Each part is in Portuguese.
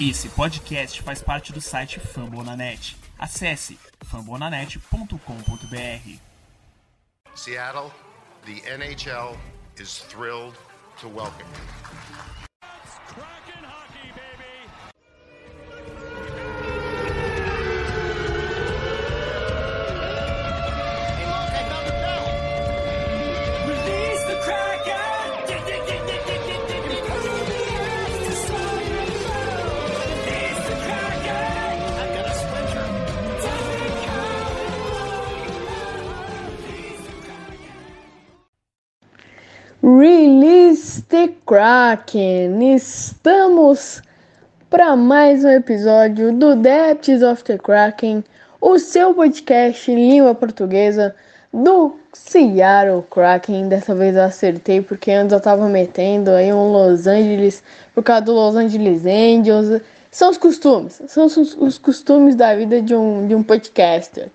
Esse podcast faz parte do site Fambonanet. Acesse fambonanet.com.br. Seattle, the NHL is thrilled to welcome you. Kraken! Estamos para mais um episódio do Depths of the Kraken, o seu podcast em língua portuguesa do Seattle Kraken. Dessa vez eu acertei porque antes eu tava metendo aí um Los Angeles por causa do Los Angeles Angels. São os costumes, são os, os costumes da vida de um, de um podcaster.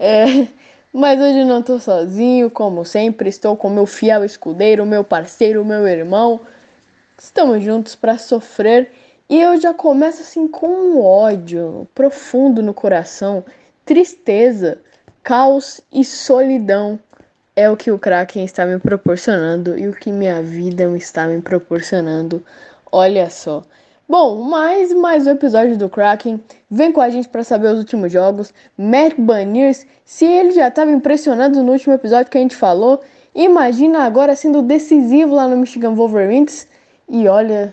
É, mas hoje não estou sozinho, como sempre, estou com meu fiel escudeiro, meu parceiro, meu irmão. Estamos juntos para sofrer e eu já começo assim com um ódio profundo no coração, tristeza, caos e solidão. É o que o Kraken está me proporcionando e o que minha vida está me proporcionando. Olha só. Bom, mais mais um episódio do Kraken. Vem com a gente para saber os últimos jogos. Matt Baniers, se ele já estava impressionado no último episódio que a gente falou, imagina agora sendo decisivo lá no Michigan Wolverines. E olha,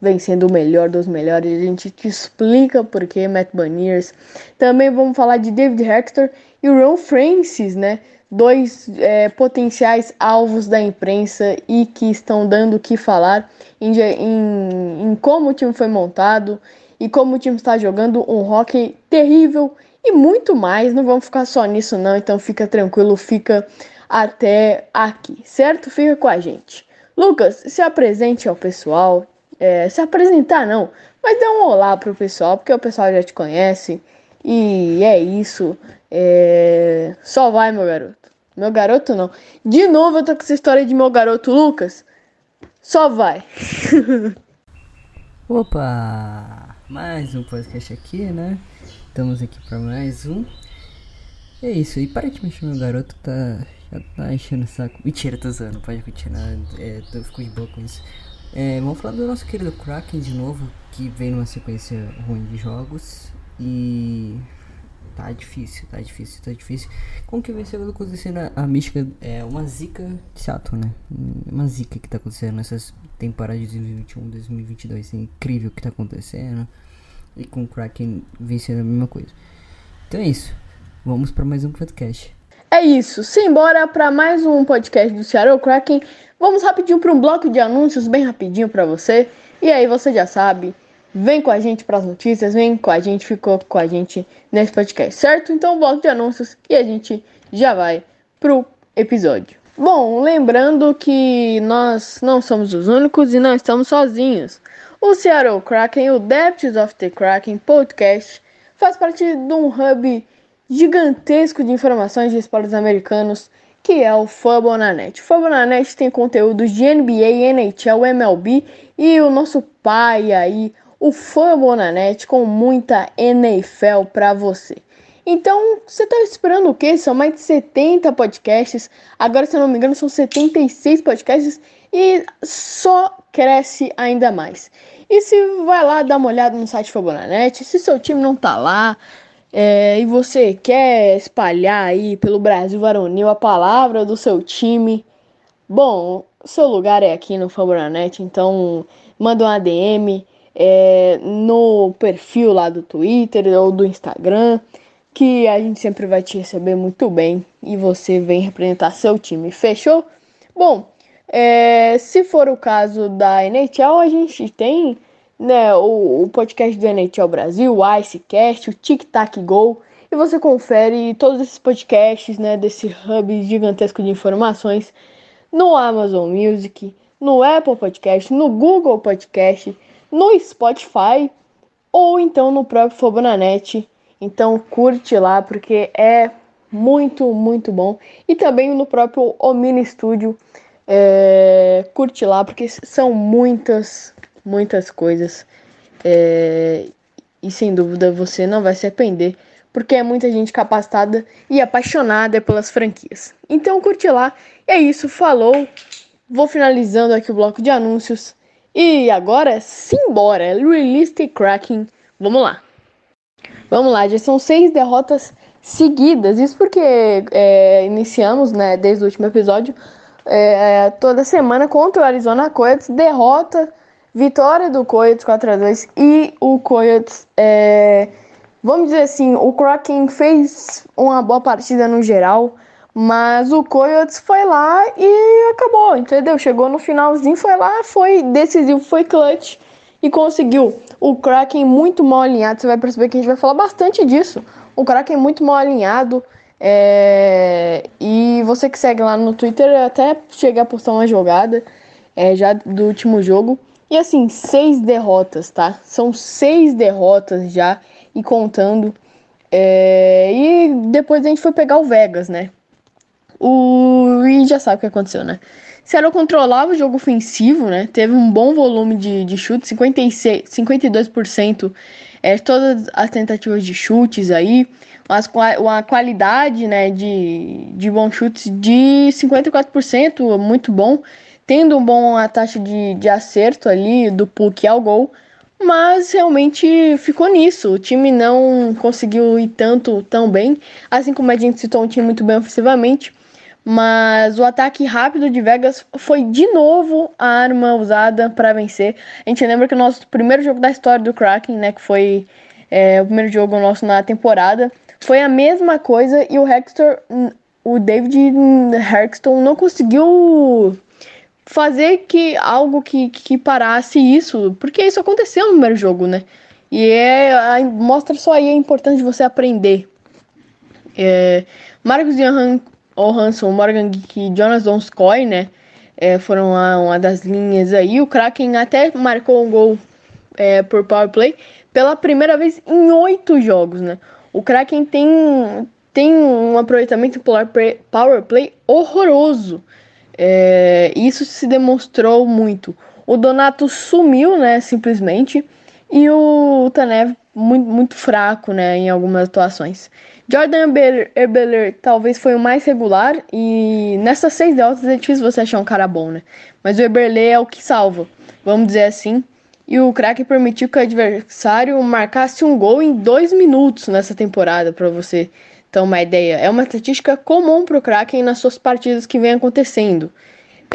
vem sendo o melhor dos melhores. A gente te explica por que Matt Baniers. Também vamos falar de David Hector e Ron Francis, né? Dois é, potenciais alvos da imprensa e que estão dando o que falar em, em, em como o time foi montado e como o time está jogando um hockey terrível e muito mais. Não vamos ficar só nisso, não. Então fica tranquilo, fica até aqui, certo? Fica com a gente. Lucas, se apresente ao pessoal. É, se apresentar não, mas dá um olá pro pessoal, porque o pessoal já te conhece. E é isso. É... Só vai, meu garoto. Meu garoto não. De novo eu tô com essa história de meu garoto Lucas. Só vai. Opa! Mais um podcast aqui, né? Estamos aqui para mais um. É isso, e para de mexer, meu garoto tá. Já tá enchendo o saco. Mentira, tô usando, pode continuar. É, tô, fico de boa com isso. É, vamos falar do nosso querido Kraken de novo, que vem numa sequência ruim de jogos. E. Tá difícil, tá difícil, tá difícil. Como que venceu acontecendo a, a Michigan? É uma zica de Seattle, né? Uma zica que tá acontecendo nessas temporadas de 2021, 2022. É incrível o que tá acontecendo. E com o Kraken vencendo a mesma coisa. Então é isso. Vamos para mais um podcast. É isso. Simbora para mais um podcast do Seattle Kraken. Vamos rapidinho para um bloco de anúncios, bem rapidinho para você. E aí você já sabe. Vem com a gente para as notícias, vem com a gente, ficou com a gente nesse podcast, certo? Então, bloco de anúncios e a gente já vai pro episódio. Bom, lembrando que nós não somos os únicos e não estamos sozinhos. O Seattle Kraken, o Depths of the Kraken podcast, faz parte de um hub gigantesco de informações de esportes americanos que é o Fambonanet. O Fambonanet tem conteúdos de NBA, NHL, MLB e o nosso pai aí, o Fambonanet, com muita NFL para você. Então, você tá esperando o quê? São mais de 70 podcasts. Agora, se eu não me engano, são 76 podcasts e só cresce ainda mais. E se vai lá dar uma olhada no site Fambonanet, se seu time não tá lá, é, e você quer espalhar aí pelo Brasil varonil a palavra do seu time, bom, seu lugar é aqui no Fambonanet, então manda um ADM é, no perfil lá do Twitter ou do Instagram, que a gente sempre vai te receber muito bem e você vem representar seu time, fechou? Bom, é, se for o caso da NHL, a gente tem né, o, o podcast do NHL Brasil, o Icecast, o Tic Tac Go, e você confere todos esses podcasts, né, desse hub gigantesco de informações no Amazon Music, no Apple Podcast, no Google Podcast, no Spotify ou então no próprio Fobonanet. Então curte lá porque é muito, muito bom. E também no próprio Omni Studio. É, curte lá porque são muitas, muitas coisas É, e sem dúvida você não vai se arrepender, porque é muita gente capacitada e apaixonada pelas franquias. Então curte lá. E é isso, falou. Vou finalizando aqui o bloco de anúncios. E agora, simbora! Realistic Cracking. Vamos lá. Vamos lá, já são seis derrotas seguidas. Isso porque é, iniciamos, né, desde o último episódio, é, toda semana contra o Arizona Coyotes, derrota, vitória do Coyotes 4 a 2 e o Coyotes, é, vamos dizer assim, o Kraken fez uma boa partida no geral, mas o Coyotes foi lá e acabou, entendeu? Chegou no finalzinho, foi lá, foi decisivo, foi clutch e conseguiu. O Kraken muito mal alinhado, você vai perceber que a gente vai falar bastante disso. O Kraken muito mal alinhado. É... E você que segue lá no Twitter, até cheguei a postar uma jogada é, já do último jogo. E assim, seis derrotas, tá? São seis derrotas já e contando. É... E depois a gente foi pegar o Vegas, né? O... E já sabe o que aconteceu, né? Seattle controlava o jogo ofensivo, né? Teve um bom volume de, de chutes, 56, 52% é, todas as tentativas de chutes aí, as, uma qualidade né, de, de bons chutes de 54%, muito bom, tendo um bom a taxa de, de acerto ali do puck ao gol, mas realmente ficou nisso. O time não conseguiu ir tanto tão bem, assim como a gente citou um time muito bem ofensivamente, mas o ataque rápido de Vegas foi de novo a arma usada para vencer. A gente lembra que o nosso primeiro jogo da história do Kraken, né, que foi é, o primeiro jogo nosso na temporada, foi a mesma coisa e o Hector, o David Hexton não conseguiu fazer que algo que, que parasse isso, porque isso aconteceu no primeiro jogo, né? E é, mostra só aí a importância de você aprender. É, Marcos Johan o Hanson, Morgan e Jonas Donskoy, né? É, foram uma, uma, das linhas aí. O Kraken até marcou um gol é, por power play pela primeira vez em oito jogos, né? O Kraken tem, tem um aproveitamento power play horroroso. É, isso se demonstrou muito. O Donato sumiu, né? Simplesmente. E o Tanev muito, muito fraco, né? Em algumas atuações. Jordan Eberler talvez foi o mais regular e nessas seis derrotas é difícil você achar um cara bom, né? Mas o Eberler é o que salva, vamos dizer assim. E o craque permitiu que o adversário marcasse um gol em dois minutos nessa temporada, para você ter uma ideia. É uma estatística comum para o Kraken nas suas partidas que vem acontecendo.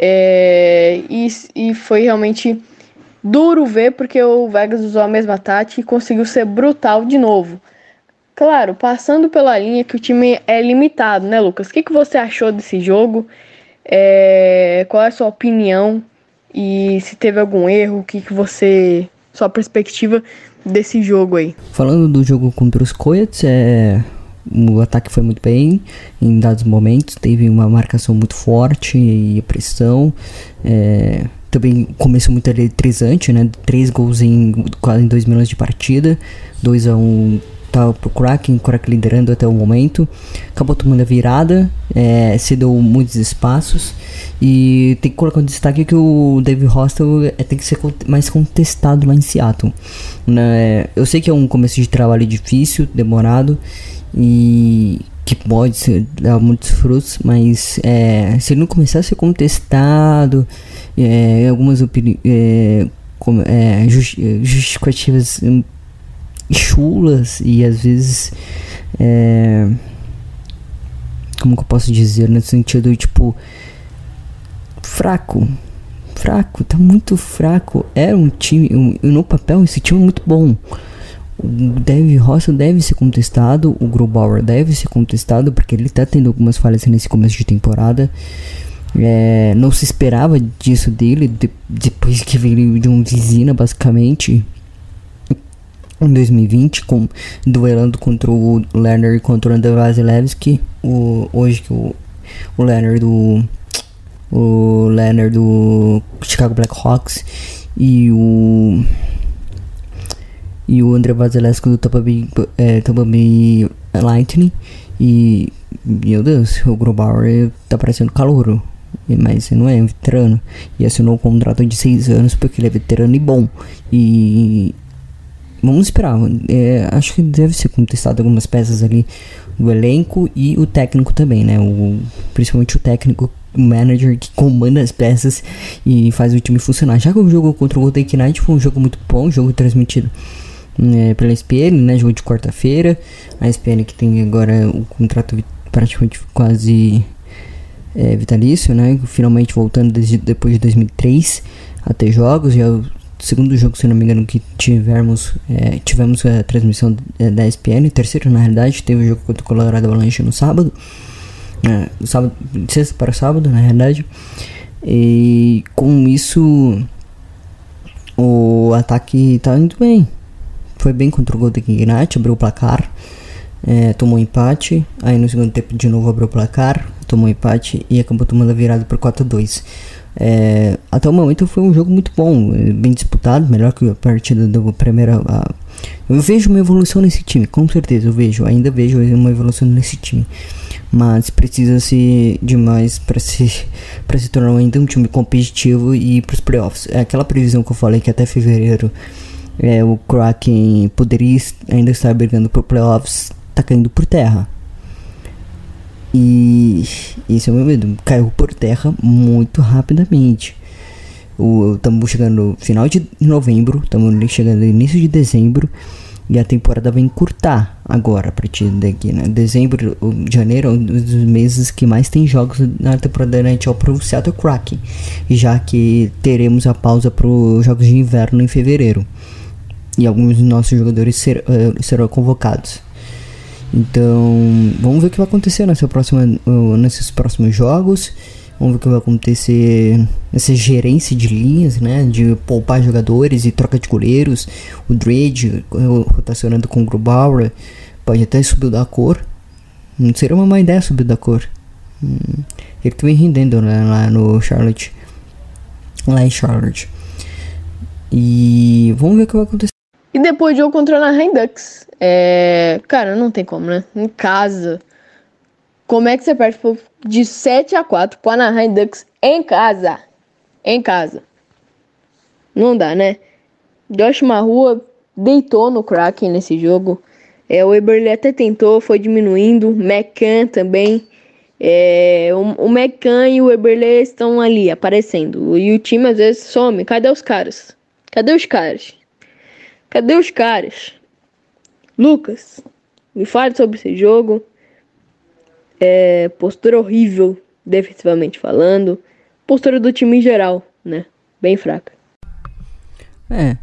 É, e, e foi realmente duro ver porque o Vegas usou a mesma tática e conseguiu ser brutal de novo. Claro, passando pela linha que o time é limitado, né, Lucas? O que, que você achou desse jogo? É... Qual é a sua opinião? E se teve algum erro, o que, que você. Sua perspectiva desse jogo aí? Falando do jogo contra os Coyotes, é. O ataque foi muito bem em dados momentos, teve uma marcação muito forte e pressão. É, também começou muito eletrizante, né? Três gols em quase dois minutos de partida, 2 a 1 um tá pro Kraken, o Kraken liderando até o momento. Acabou tomando a virada, é, cedeu muitos espaços. E tem que colocar um destaque que o David Hostel é, tem que ser mais contestado lá em Seattle. Né? Eu sei que é um começo de trabalho difícil, demorado e que pode ser, dar muitos frutos, mas é, se ele não começar a ser contestado, é, algumas opiniões. É, é, justificativas chulas e às vezes é, como que eu posso dizer no sentido tipo fraco fraco tá muito fraco era um time um, no papel esse time é muito bom o Dave Ross deve ser contestado o Grubauer deve ser contestado porque ele tá tendo algumas falhas nesse começo de temporada é, não se esperava disso dele de, depois que veio de um Vizina basicamente em 2020, com, duelando contra o Lerner e contra o André Vasilevski. O, hoje que o, o do. O Lerner do Chicago Blackhawks e o. E o André Vasilevski do Tampa Bay, é, Tampa Bay Lightning. E. Meu Deus, o Grobauer tá parecendo calouro. Mas não é um veterano. E assinou um contrato de 6 anos porque ele é veterano e bom. E vamos esperar. É, acho que deve ser contestado algumas peças ali do elenco e o técnico também, né? O, principalmente o técnico, o manager que comanda as peças e faz o time funcionar. Já que o jogo contra o Golden Knight foi um jogo muito bom, jogo transmitido é, pela SPN, né? Jogo de quarta-feira. A SPN que tem agora o contrato praticamente quase é, vitalício, né? Finalmente voltando desde, depois de 2003 a ter jogos. Já o segundo jogo, se não me engano, que tivemos, é, tivemos a transmissão é, da ESPN. Terceiro, na realidade, teve o jogo contra o Colorado Avalanche no sábado. É, sábado de sexta para sábado, na realidade. E com isso, o ataque tá indo bem. Foi bem contra o Golden Knight, abriu o placar. É, tomou empate, aí no segundo tempo de novo abriu o placar, tomou empate e acabou tomando a virada por 4 a 2 é, até o momento foi um jogo muito bom, bem disputado, melhor que a partida do primeiro. A, eu vejo uma evolução nesse time, com certeza eu vejo, ainda vejo uma evolução nesse time. Mas precisa ser demais para se, se tornar ainda um time competitivo e ir para os playoffs. É aquela previsão que eu falei que até fevereiro é, o Kraken poderia ainda estar brigando por playoffs, tá caindo por terra. E esse é o meu medo. Caiu por terra muito rapidamente. Estamos chegando no final de novembro, estamos chegando no início de dezembro. E a temporada vai encurtar agora a partir daqui, né? Dezembro, janeiro é um dos meses que mais tem jogos na temporada da NHL o Seattle Kraken. Já que teremos a pausa para os jogos de inverno em fevereiro. E alguns dos nossos jogadores ser, uh, serão convocados. Então, vamos ver o que vai acontecer nessa próxima, uh, nesses próximos jogos. Vamos ver o que vai acontecer nessa gerência de linhas, né? De poupar jogadores e troca de goleiros. O Dredd rotacionando com o Grubauer. Pode até subir da cor. Não seria uma má ideia subir da cor. Hum, ele que vem rendendo né, lá no Charlotte. Lá em Charlotte. E vamos ver o que vai acontecer. E depois jogo contra Anaheim Ducks. É... Cara, não tem como, né? Em casa. Como é que você perde de 7 a 4 pro Anaheim Ducks em casa? Em casa. Não dá, né? Josh Marrua deitou no Kraken nesse jogo. É, o Eberle até tentou, foi diminuindo. McCann também. É, o, o McCann e o Eberle estão ali aparecendo. E o time às vezes some. Cadê os caras? Cadê os caras? Cadê os caras? Lucas, me fale sobre esse jogo. É, postura horrível, defensivamente falando. Postura do time em geral, né? Bem fraca. É,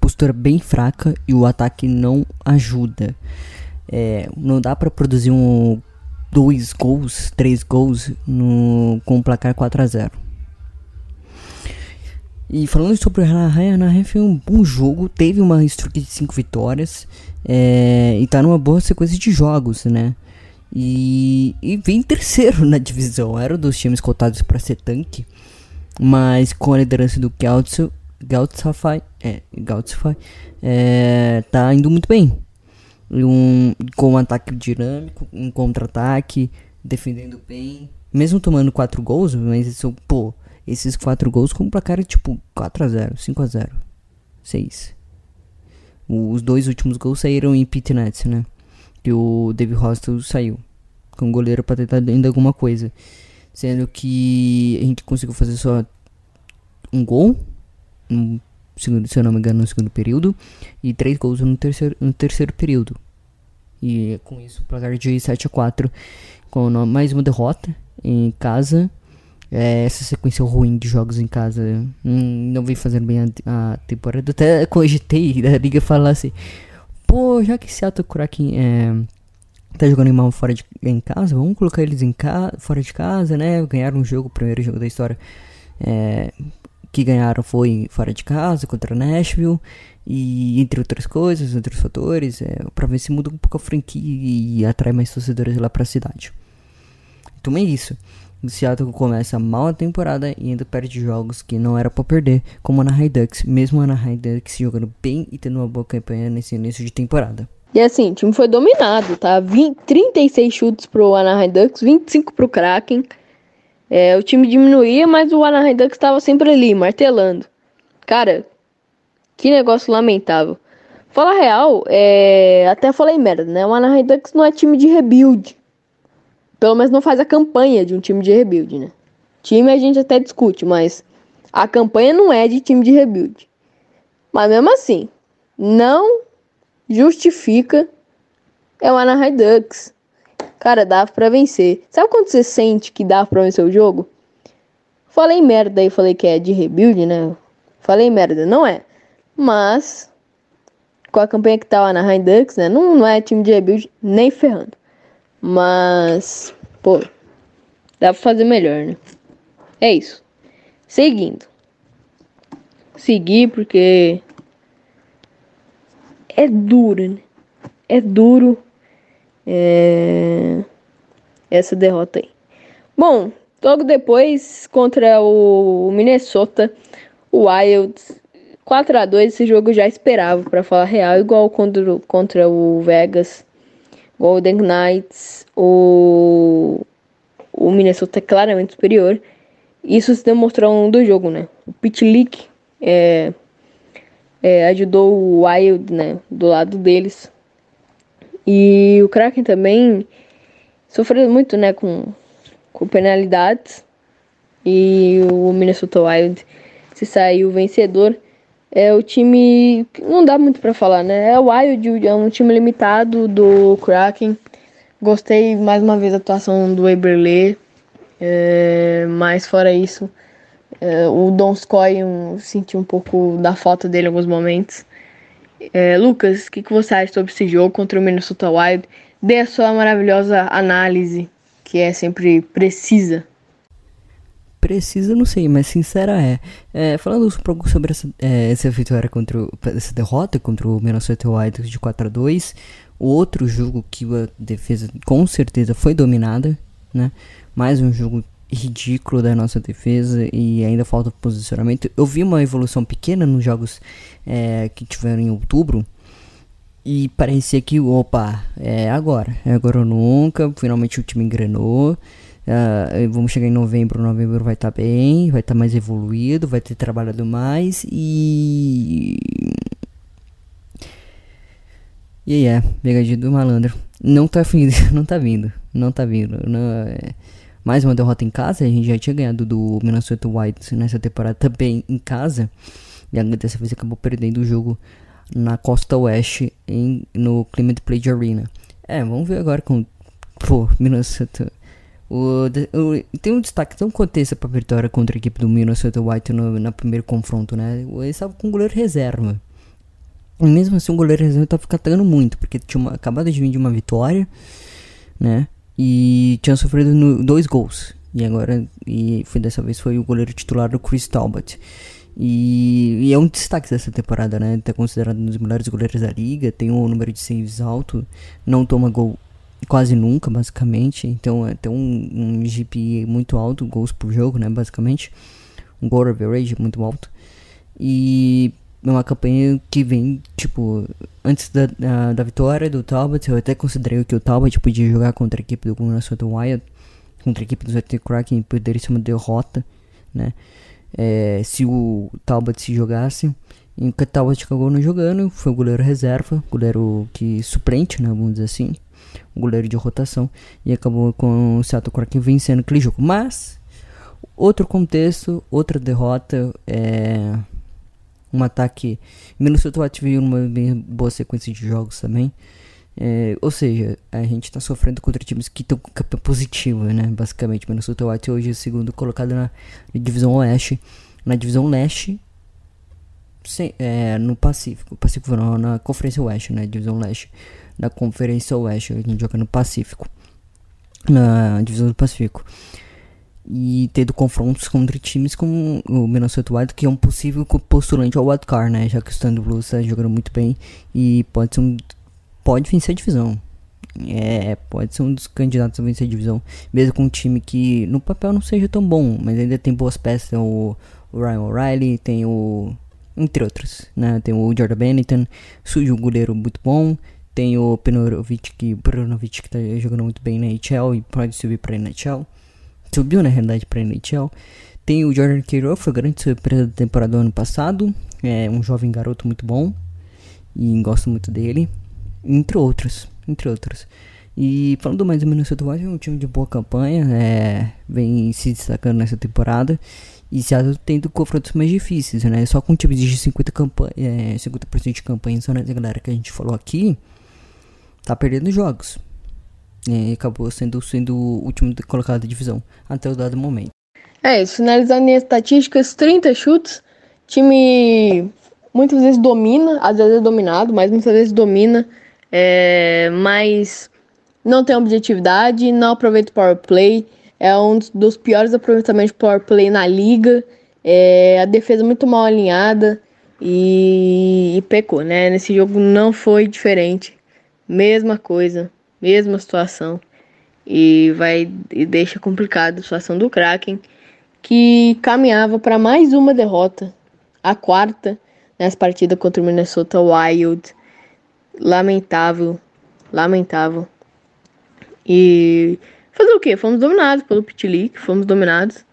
postura bem fraca e o ataque não ajuda. É, não dá para produzir um dois gols, três gols no, com o placar 4 a 0 e falando sobre o Anaheim, Anaheim foi um bom jogo, teve uma streak de 5 vitórias é, e tá numa boa sequência de jogos, né? E, e vem terceiro na divisão, era um dos times cotados para ser tanque, mas com a liderança do Gautzafai, é, é, tá indo muito bem. Um, com um ataque dinâmico, um contra-ataque, defendendo bem, mesmo tomando 4 gols, mas isso, pô, esses quatro gols com um placar tipo 4 a 0 5 a 0 6 Os dois últimos gols saíram em pit nets, né? Que o David Hostel saiu com o goleiro para tentar ainda alguma coisa. Sendo que a gente conseguiu fazer só um gol, no segundo, se eu não me engano, no segundo período, e três gols no terceiro, no terceiro período. E com isso, placar de 7 a 4 com mais uma derrota em casa é, essa sequência ruim de jogos em casa hum, não vem fazendo bem a, a, temporada. Até cogitei da liga falar assim: pô, já que Seattle Kraken é, tá jogando mal fora de em casa, vamos colocar eles em ca, fora de casa, né? Ganharam um jogo, o primeiro jogo da história é, que ganharam foi fora de casa contra Nashville. E entre outras coisas, outros fatores, é, pra ver se muda um pouco a franquia e atrai mais torcedores lá pra cidade. Então é isso. O Seattle começa mal a temporada e ainda perde jogos que não era para perder, como a Anaheim Ducks, mesmo a Anaheim Ducks jogando bem e tendo uma boa campanha nesse início de temporada. E assim, o time foi dominado, tá? 20, 36 chutes pro Anaheim Ducks, 25 pro Kraken. É, o time diminuía, mas o Anaheim Ducks estava sempre ali, martelando. Cara, que negócio lamentável. Fala real, é... até falei merda, né? O Anaheim Ducks não é time de rebuild. Pelo menos não faz a campanha de um time de rebuild, né? Time a gente até discute, mas a campanha não é de time de rebuild. Mas mesmo assim, não justifica é o Anaheim Ducks. Cara, dava pra vencer. Sabe quando você sente que dava pra vencer o jogo? Falei merda aí, falei que é de rebuild, né? Falei merda, não é. Mas, com a campanha que tá o Anaheim Ducks, né? Não, não é time de rebuild nem ferrando. Mas, pô, dá pra fazer melhor, né? É isso. Seguindo. Seguir porque é duro, né? É duro é... essa derrota aí. Bom, logo depois contra o Minnesota Wilds 4 a 2 esse jogo eu já esperava para falar real, igual contra, contra o Vegas Golden Knights, o o Minnesota é claramente superior. Isso se demonstrou um do jogo, né? O Pitlick é, é, ajudou o Wild, né? Do lado deles. E o Kraken também sofreu muito, né? Com, com penalidades. E o Minnesota Wild se saiu vencedor. É o time. Não dá muito para falar, né? É o Wild, é um time limitado do Kraken. Gostei mais uma vez da atuação do Eberle. É, mas fora isso, é, o Donskoy um, senti um pouco da falta dele em alguns momentos. É, Lucas, o que, que você acha sobre esse jogo contra o Minnesota Wild? Dê a sua maravilhosa análise, que é sempre precisa. Precisa, não sei, mas sincera é. é falando um pouco sobre essa, é, essa vitória contra o, essa derrota contra o Minnesota Wild de 4 a 2 o outro jogo que a defesa com certeza foi dominada, né? Mais um jogo ridículo da nossa defesa e ainda falta posicionamento. Eu vi uma evolução pequena nos jogos é, que tiveram em outubro e parecia que, opa, é agora, é agora ou nunca. Finalmente o time engrenou. Uh, vamos chegar em novembro, novembro vai estar tá bem, vai estar tá mais evoluído, vai ter trabalhado mais e. E aí é, pegadinha do malandro. Não tá vindo, não tá vindo, não tá vindo. Não, é mais uma derrota em casa. A gente já tinha ganhado do Minnesota Wild nessa temporada também em casa. E dessa vez acabou perdendo o jogo na costa oeste em, no Climate Play Arena. É, vamos ver agora com pô, Minnesota. O, o, tem um destaque tão contexto para a vitória contra a equipe do Minnesota White no, na primeiro confronto, né? Ele estava com o goleiro reserva. E mesmo assim, o goleiro reserva estava catando muito, porque tinha uma, acabado de vir de uma vitória, né? e tinha sofrido no, dois gols. E agora, e foi dessa vez foi o goleiro titular do Chris Talbot. E, e, é um destaque dessa temporada, né? Tá considerado um dos melhores goleiros da liga, tem um número de saves alto, não toma gol quase nunca, basicamente. Então é, tem um, um GP muito alto, gols por jogo, né? Basicamente, um goal average muito alto. E é uma campanha que vem, tipo, antes da, da, da, vitória do Talbot, eu até considerei que o Talbot podia jogar contra a equipe do Minnesota Wild, contra a equipe do ZT Kraken, poderia ser uma derrota, né? É, se o Talbot se jogasse, e o Talbot acabou não jogando, foi o goleiro reserva, goleiro que suplente, né, vamos dizer assim, o goleiro de rotação, e acabou com o Seattle Kraken vencendo aquele jogo. Mas, outro contexto, outra derrota, é um ataque. Minnesota Wild numa bem boa sequência de jogos também. É, ou seja, a gente está sofrendo contra times que estão com campanha positiva, né? Basicamente, Minnesota Wild hoje é segundo colocado na, divisão oeste. Na divisão leste, sem, é, no Pacífico. Pacífico não, na Conferência Oeste, né? Divisão leste. Na Conferência Oeste, a gente joga no Pacífico. Na divisão do Pacífico e tendo confrontos contra times como o Minnesota Wild, que é um possível postulante ao wildcard, né? Já que o Stand Blues está jogando muito bem e pode ser um, pode vencer a divisão. É, pode ser um dos candidatos a vencer a divisão, mesmo com um time que no papel não seja tão bom, mas ainda tem boas peças, tem o, o Ryan O'Reilly, tem o entre outros, né? Tem o Jordan Bennington, surge um goleiro muito bom, tem o Penorovic que, Penorovic que tá jogando muito bem na NHL e pode subir para a NHL subiu na realidade para NHL. Tem o Jordan Cairo, foi grande surpresa da temporada do ano passado. É um jovem garoto muito bom. e gosto muito dele, entre outros, entre outros. E falando mais do Minnesota Wild, é um time de boa campanha, é, vem se destacando nessa temporada e Seattle tendo confrontos mais difíceis, né? Só com times de 50%, campanha, é, 50 de campanha, só nessa galera que a gente falou aqui, tá perdendo jogos. É, acabou sendo, sendo o último colocado da divisão até o dado momento. É finalizando em estatísticas, 30 chutes, time muitas vezes domina, às vezes é dominado, mas muitas vezes domina, é, mas não tem objetividade, não aproveita o power play, é um dos piores aproveitamentos de power play na liga, é, a defesa muito mal alinhada e, e pecou, né? Nesse jogo não foi diferente, mesma coisa, mesma situação e vai e deixa complicada a situação do Kraken, que caminhava para mais uma derrota, a quarta nessa partida contra o Minnesota Wild. Lamentável, lamentável. E fazer o que? Fomos dominados pelo Pitlick, fomos dominados.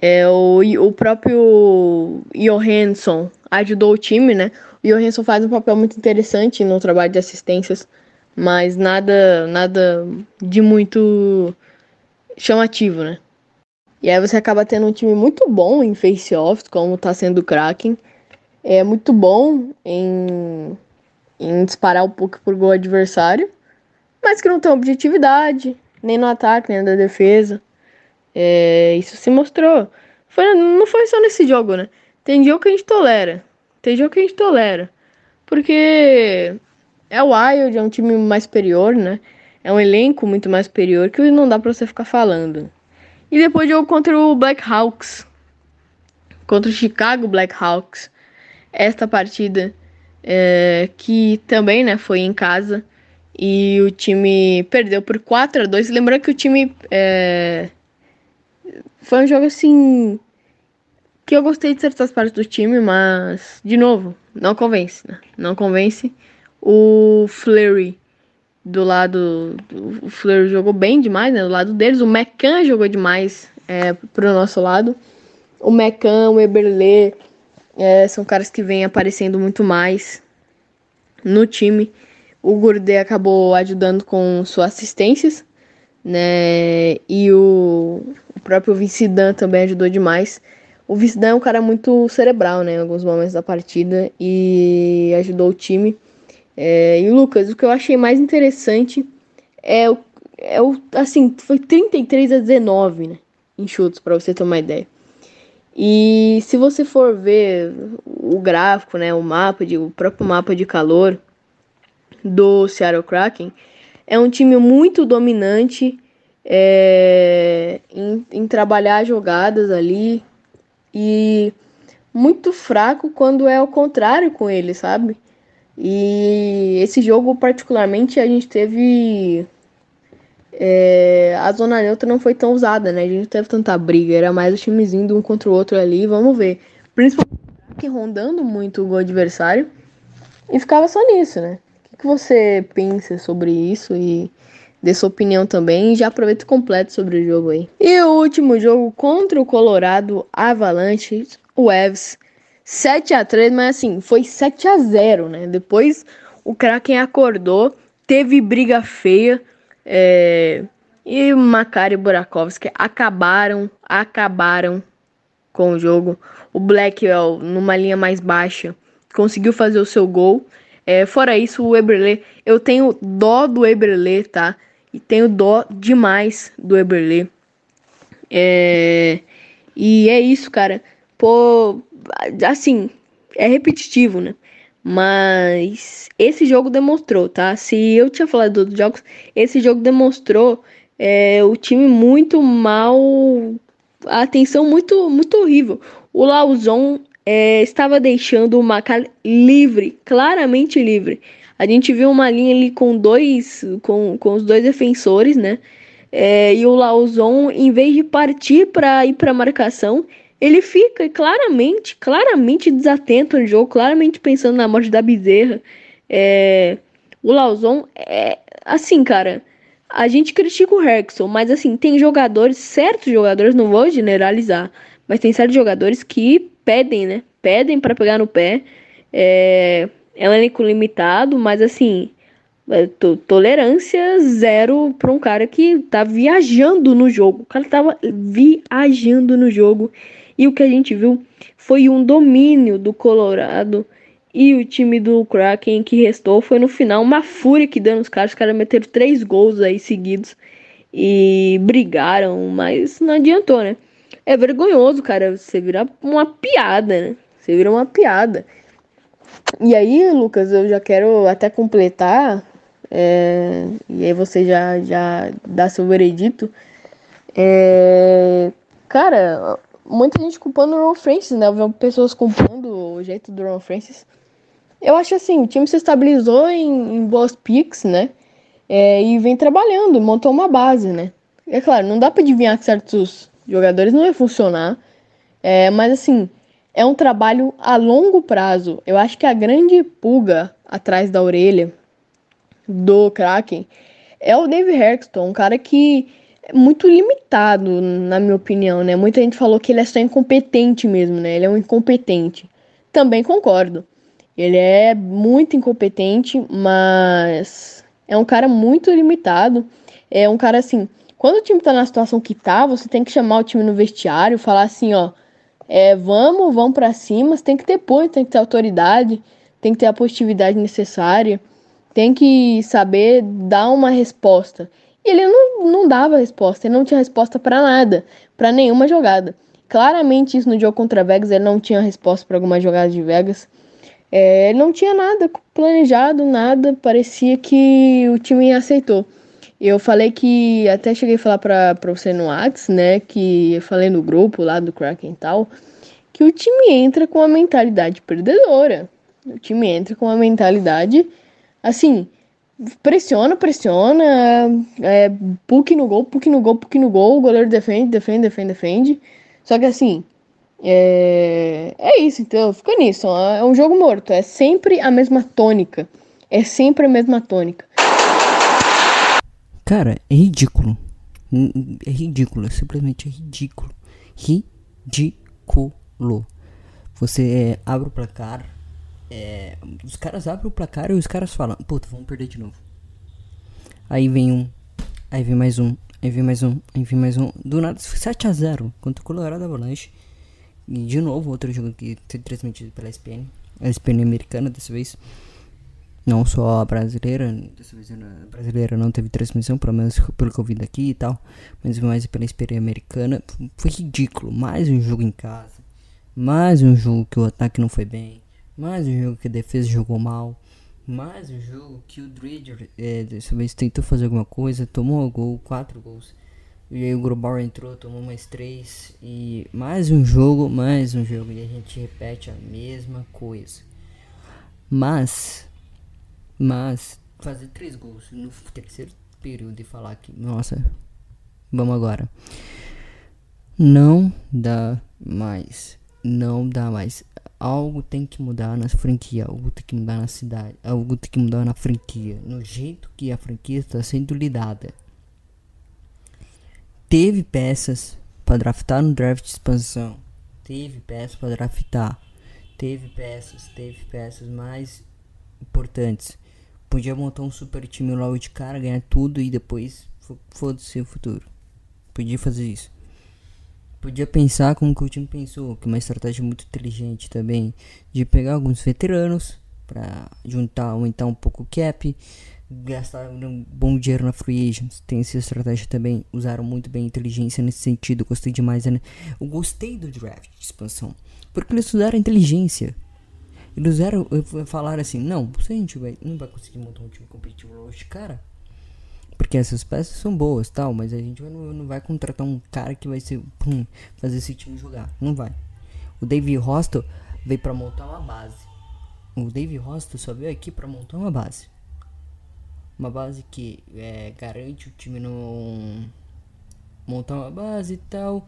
É, o, o próprio Johansson ajudou o time, né? O Johansson faz um papel muito interessante no trabalho de assistências, mas nada, nada de muito chamativo, né? E aí você acaba tendo um time muito bom em face-offs, como está sendo o Kraken. É muito bom em, em disparar um pouco por gol adversário mas que não tem objetividade, nem no ataque, nem na defesa. É, isso se mostrou. Foi, não foi só nesse jogo, né? Tem jogo que a gente tolera. Tem jogo que a gente tolera. Porque é o Wild, é um time mais superior, né? É um elenco muito mais superior que não dá pra você ficar falando. E depois jogo contra o Blackhawks. Contra o Chicago Blackhawks. Esta partida é, que também né, foi em casa e o time perdeu por 4 a 2 Lembrando que o time é... foi um jogo assim que eu gostei de certas partes do time, mas de novo, não convence, né? Não convence. O Fleury do lado. O Fleury jogou bem demais, né? Do lado deles. O Mecan jogou demais é, pro nosso lado. O Mecan, o Eberle é, são caras que vêm aparecendo muito mais no time. O Gourdet acabou ajudando com suas assistências, né? E o, o próprio Vincidan também ajudou demais. O Vincidan é um cara muito cerebral, né? Em alguns momentos da partida e ajudou o time. É, e Lucas, o que eu achei mais interessante é o, é o assim, foi 33 a 19, né? Em chutes, para você ter uma ideia. E se você for ver o gráfico, né, o mapa de, o próprio mapa de calor, do Seattle Kraken é um time muito dominante é, em, em trabalhar jogadas ali e muito fraco quando é o contrário com ele, sabe? E esse jogo, particularmente, a gente teve. É, a zona neutra não foi tão usada, né? A gente não teve tanta briga, era mais o times indo um contra o outro ali, vamos ver. Principalmente rondando muito o adversário. E ficava só nisso, né? que você pensa sobre isso e dê sua opinião também. E já aproveita completo sobre o jogo aí. E o último jogo contra o Colorado Avalanche, o Evs, 7 a 3 mas assim, foi 7 a 0 né? Depois o Kraken acordou, teve briga feia. É... E Makari e Burakovsky acabaram, acabaram com o jogo. O Blackwell, numa linha mais baixa, conseguiu fazer o seu gol. É, fora isso, o Eberle, eu tenho dó do Eberle, tá? E tenho dó demais do Eberle. É, e é isso, cara. Pô, assim, é repetitivo, né? Mas esse jogo demonstrou, tá? Se eu tinha falado dos outros jogos, esse jogo demonstrou é, o time muito mal, a atenção muito, muito horrível. O Lauzon é, estava deixando o Macal livre, claramente livre. A gente viu uma linha ali com dois, com, com os dois defensores, né? É, e o Lauzon, em vez de partir para ir para marcação, ele fica claramente, claramente desatento no jogo, claramente pensando na morte da Bezerra. É, o Lauzon é assim, cara. A gente critica o Herxon, mas assim, tem jogadores, certos jogadores, não vou generalizar, mas tem certos jogadores que pedem, né? Pedem para pegar no pé. É, é um elenco limitado, mas assim, é, to tolerância zero para um cara que tá viajando no jogo. O cara tava viajando no jogo. E o que a gente viu foi um domínio do Colorado e o time do Kraken que restou foi no final uma fúria que deu nos caras. Os caras meteram três gols aí seguidos e brigaram, mas não adiantou, né? É vergonhoso, cara. Você vira uma piada, né? Você vira uma piada. E aí, Lucas, eu já quero até completar. É, e aí você já, já dá seu veredito. É, cara, muita gente culpando o Ron Francis, né? Eu pessoas culpando o jeito do Ron Francis. Eu acho assim, o time se estabilizou em, em boas picks, né? É, e vem trabalhando, montou uma base, né? É claro, não dá para adivinhar que certos jogadores não vai funcionar. É, mas assim, é um trabalho a longo prazo. Eu acho que a grande pulga atrás da orelha do Kraken é o Dave Hexton, um cara que é muito limitado, na minha opinião, né? Muita gente falou que ele é só incompetente mesmo, né? Ele é um incompetente. Também concordo. Ele é muito incompetente, mas é um cara muito limitado. É um cara assim, quando o time tá na situação que tá, você tem que chamar o time no vestiário, falar assim, ó, é, vamos, vamos para cima, tem que ter ponto, tem que ter autoridade, tem que ter a positividade necessária, tem que saber dar uma resposta. E ele não, não dava resposta, ele não tinha resposta para nada, para nenhuma jogada. Claramente isso no jogo contra Vegas, ele não tinha resposta para algumas jogadas de Vegas. É, ele não tinha nada planejado, nada, parecia que o time aceitou. Eu falei que, até cheguei a falar pra você no Whats, né, que eu falei no grupo lá do Kraken e tal, que o time entra com a mentalidade perdedora. O time entra com a mentalidade, assim, pressiona, pressiona, é, puck no gol, puck no gol, puck no gol, o goleiro defende, defende, defende, defende. Só que assim, é, é isso, então fica nisso. É um jogo morto. É sempre a mesma tônica. É sempre a mesma tônica. Cara, é ridículo. É ridículo, é simplesmente ridículo. Ridículo. Você é, abre o placar. É, os caras abrem o placar e os caras falam: Puta, vamos perder de novo. Aí vem um. Aí vem mais um. Aí vem mais um. Aí vem mais um. Do nada, 7x0 contra o Colorado Avalanche. E de novo, outro jogo que foi transmitido pela SPN. A SPN americana dessa vez. Não só a brasileira. Dessa vez a brasileira não teve transmissão, pelo menos pelo que eu vi daqui e tal. Mas mais pela SPN americana. Foi ridículo. Mais um jogo em casa. Mais um jogo que o ataque não foi bem. Mais um jogo que a defesa jogou mal. Mais um jogo que o Dredger é, dessa vez tentou fazer alguma coisa. Tomou um gol, quatro gols. E aí o Grobauer entrou, tomou mais três. E mais um jogo, mais um jogo. E a gente repete a mesma coisa. Mas, mas, fazer três gols no terceiro período e falar que, nossa, vamos agora. Não dá mais. Não dá mais. Algo tem que mudar na franquia, algo tem que mudar na cidade, algo tem que mudar na franquia, no jeito que a franquia está sendo lidada teve peças para draftar no draft de expansão. Teve peças para draftar. Teve peças, teve peças mais importantes. Podia montar um super time logo de cara, ganhar tudo e depois foda-se o futuro. Podia fazer isso. Podia pensar como que o time pensou, que é uma estratégia muito inteligente também, de pegar alguns veteranos para juntar, aumentar um pouco o cap, gastaram um bom dinheiro na free agents. Tem essa estratégia também. Usaram muito bem a inteligência nesse sentido. Gostei demais. Né? Eu gostei do draft de expansão. Porque eles usaram inteligência. Eles usaram, falaram assim: não, a gente vai, não vai conseguir montar um time competitivo hoje, cara. Porque essas peças são boas tal, mas a gente não, não vai contratar um cara que vai ser pum, fazer esse time jogar. Não vai. O David Hostel veio para montar uma base. O David Hostel só veio aqui para montar uma base uma base que é, garante o time não montar uma base e tal,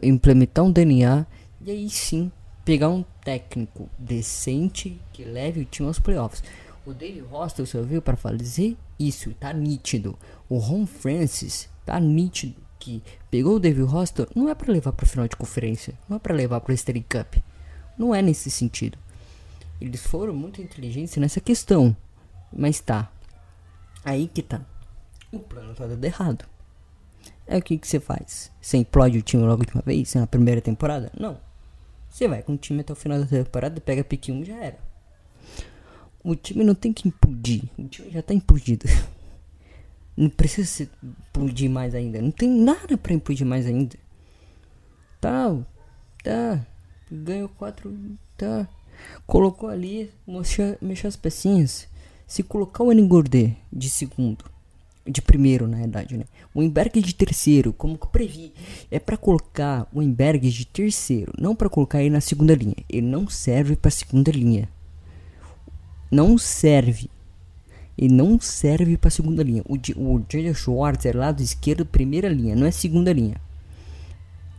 implementar um DNA e aí sim pegar um técnico decente que leve o time aos playoffs. O Dave Hostel veio para fazer isso, tá nítido. O Ron Francis tá nítido que pegou o Dave Hostel não é para levar para final de conferência, não é para levar para Stanley Cup. Não é nesse sentido. Eles foram muito inteligentes nessa questão. Mas tá. Aí que tá. O plano tá dando errado. É o que que você faz? Você implode o time logo de uma vez na primeira temporada? Não. Você vai com o time até o final da temporada, pega pique 1 já era. O time não tem que implodir. O time já tá implodido. Não precisa se implodir mais ainda. Não tem nada pra implodir mais ainda. Tá, tá. Ganhou 4. Tá. Colocou ali, mexeu, mexeu as pecinhas. Se colocar o Engordê de segundo, de primeiro na verdade, né? O Emberg de terceiro, como que eu previ, é para colocar o Emberg de terceiro, não para colocar ele na segunda linha. Ele não serve para segunda linha. Não serve. Ele não serve para segunda linha. O, o Jalen Schwartz é lado esquerdo, primeira linha, não é segunda linha.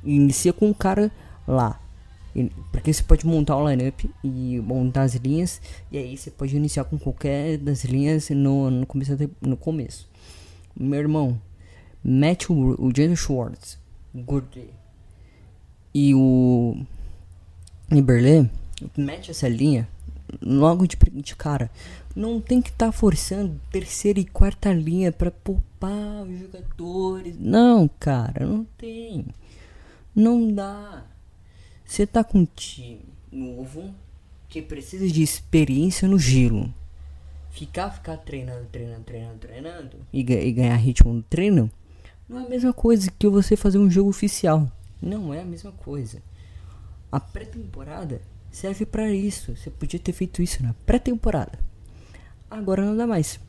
Inicia com o cara lá. Porque você pode montar o lineup e montar as linhas. E aí você pode iniciar com qualquer das linhas no, no, começo, no começo. Meu irmão, mete o, Jalen Schwartz, o Gordé e o Liberley, mete essa linha logo de, de cara. Não tem que estar forçando terceira e quarta linha pra poupar os jogadores. Não, cara, não tem. Não dá. Você tá com um time novo que precisa de experiência no gelo. Ficar, ficar treinando, treinando, treinando, treinando e, e ganhar ritmo no treino não é a mesma coisa que você fazer um jogo oficial. Não é a mesma coisa. A pré-temporada serve pra isso. Você podia ter feito isso na pré-temporada. Agora não dá mais.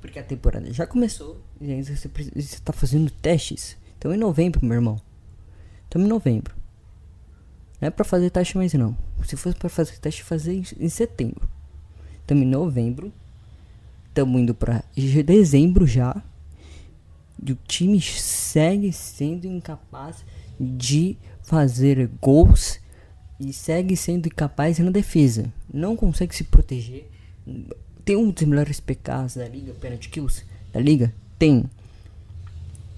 Porque a temporada já começou e ainda você, pre- você tá fazendo testes. Então em novembro, meu irmão. Estamos em novembro. Não é pra fazer teste mais não. Se fosse pra fazer teste, fazer em setembro. Estamos em novembro. Estamos indo je- dezembro já. E o time segue sendo incapaz de fazer gols e segue sendo incapaz na defesa. Não consegue se proteger. Tem um dos melhores PKs da liga, penalty kills da liga? Tem.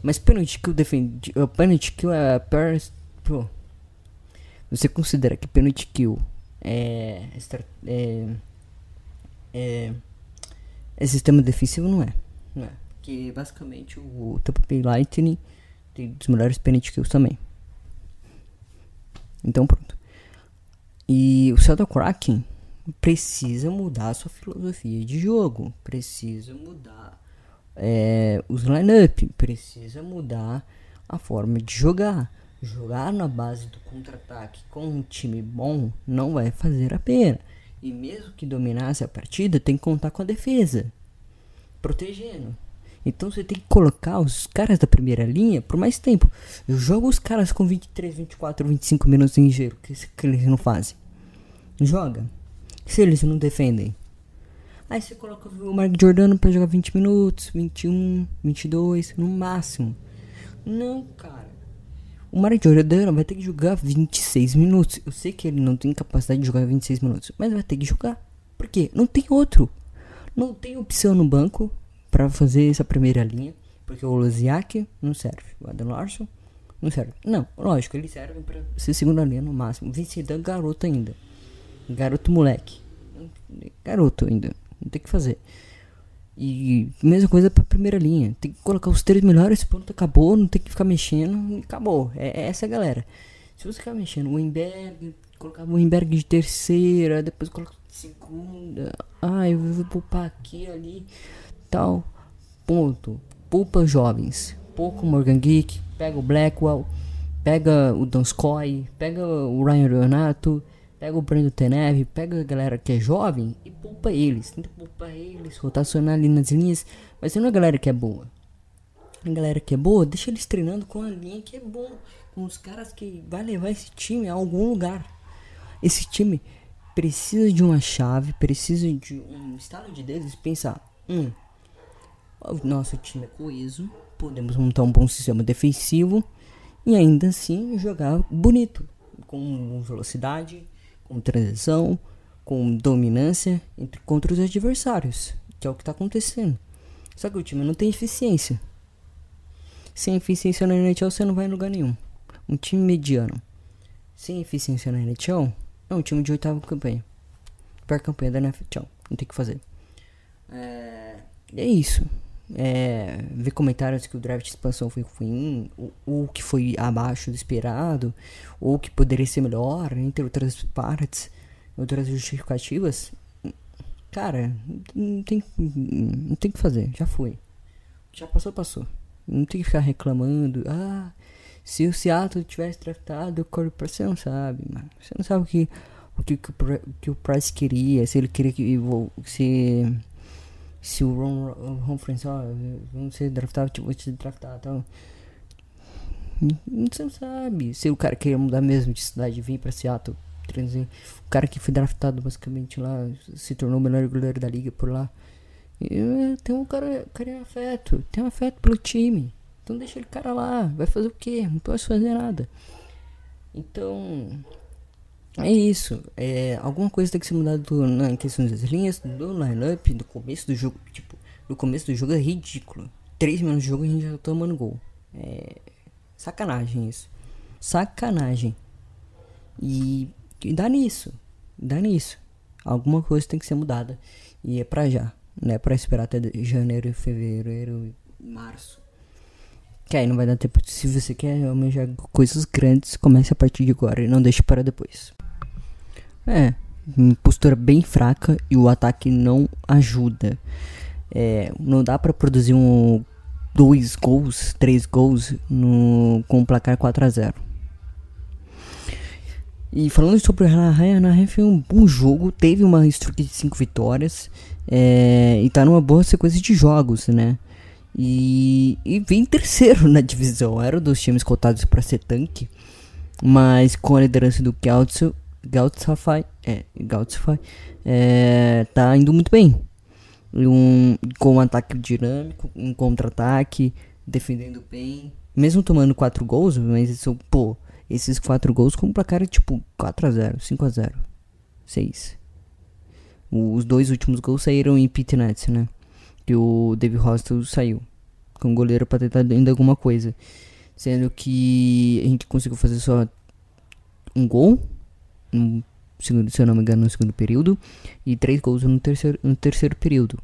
Mas penalty kill defende. Penalty kill é pior. Pô. Você considera que penalty kill é, é, é sistema defensivo? Não é. Não é. Porque basicamente o Tampa Bay Lightning tem dos melhores penalty kills também. Então pronto. E o Seattle Kraken precisa mudar a sua filosofia de jogo. Precisa mudar é, os lineup. Precisa mudar a forma de jogar. Jogar na base do contra-ataque com um time bom não vai fazer a pena. E mesmo que dominasse a partida, tem que contar com a defesa. Protegendo. Então você tem que colocar os caras da primeira linha por mais tempo. Joga os caras com 23, 24, 25 minutos em gelo. Que, que eles não fazem. Joga. Se eles não defendem. Aí você coloca o Mark Jordano pra jogar 20 minutos, 21, 22, no máximo. Não, cara. O Mark Jordano vai ter que jogar 26 minutos. Eu sei que ele não tem capacidade de jogar 26 minutos, mas vai ter que jogar. Por quê? Não tem outro. Não tem opção no banco pra fazer essa primeira linha. Porque o Loziak não serve. O Adam Larson não serve. Não, lógico, eles servem pra ser segunda linha no máximo. Vencedor garoto ainda. Garoto moleque. Garoto ainda. Não tem que fazer. E mesma coisa pra primeira linha. Tem que colocar os três melhores, pronto, acabou. Não tem que ficar mexendo. Acabou. É, é essa galera. Se você ficar mexendo, o Wimberg, colocar o Wimberg de terceira, depois coloca de segunda. Ah, eu vou poupar aqui, ali, tal. Ponto. Poupa jovens. Pouco Morgan Geek, pega o Blackwell, pega o Donskoy, pega o Ryan Leonato, pega o Brando Teneve, pega a galera que é jovem e poupa eles. Tenta poupar eles, rotacionar ali nas linhas. Mas não é a galera que é boa. A galera que é boa, deixa eles treinando com a linha que é bom. Com os caras que vai levar esse time a algum lugar. Esse time precisa de uma chave, precisa de um estalo de dedos e pensar. Hum, o nosso time é coeso, podemos montar um bom sistema defensivo e ainda assim jogar bonito, com velocidade, com transição, com dominância entre contra os adversários, que é o que está acontecendo. Só que o time não tem eficiência. Sem eficiência na NHL você não vai em lugar nenhum. Um time mediano sem eficiência na NHL é um time de oitava campanha. pior campanha da NFL. Não tem o que fazer. É, é isso. É, ver comentários que o draft de expansão foi ruim, ou, ou que foi abaixo do esperado, ou que poderia ser melhor, entre outras partes, outras justificativas. Cara, não tem, não tem que fazer, já foi. Já passou, passou. Não tem que ficar reclamando. Ah, se o Seattle tivesse draftado o Corey Price, você não sabe, mano. Você não sabe o que o que, que, o Price queria, se ele queria que se se o Ron, Ron Francis, ó, vamos ser draftado, tipo, vou te draftar, tal. Hum, Você não sabe se o cara queria mudar mesmo de cidade, vir pra Seattle. trazer- O cara que foi draftado basicamente lá, se tornou o melhor goleiro da liga por lá. E, é, tem um cara, cara em afeto, tem um afeto pelo time. Então deixa ele cara lá, vai fazer o quê? Não posso fazer nada. Então, é isso. É, alguma coisa tem que ser mudada na questão das linhas, do lineup, do começo do jogo. Tipo, no começo do jogo é ridículo. 3 minutos de jogo a gente já tá tomando gol. É sacanagem isso. Sacanagem. E, e dá nisso. Dá nisso. Alguma coisa tem que ser mudada. E é pra já. Não é pra esperar até janeiro, fevereiro, março. Que aí não vai dar tempo. Se você quer almejar coisas grandes, comece a partir de agora e não deixe para depois. É, postura bem fraca e o ataque não ajuda. É, não dá pra produzir um dois gols, três gols no com o placar 4 a 0. E falando sobre o Anaheim, Anaheim foi um bom jogo, teve uma streak de 5 vitórias é, e tá numa boa sequência de jogos, né? E, e vem terceiro na divisão, era um dos times cotados para ser tanque, mas com a liderança do Gautzio, Gautzafai, é, Gautzafai, é, tá indo muito bem. Um, com um ataque dinâmico, um contra-ataque, defendendo bem, mesmo tomando 4 gols, mas isso, pô, esses 4 gols com placar tipo 4x0, 5x0, 6. Os dois últimos gols saíram em pit nets, né? Que o David Hostel saiu com o goleiro pra tentar ainda alguma coisa. Sendo que a gente conseguiu fazer só um gol, no segundo, se eu não me engano, no segundo período, e três gols no terceiro, no terceiro período.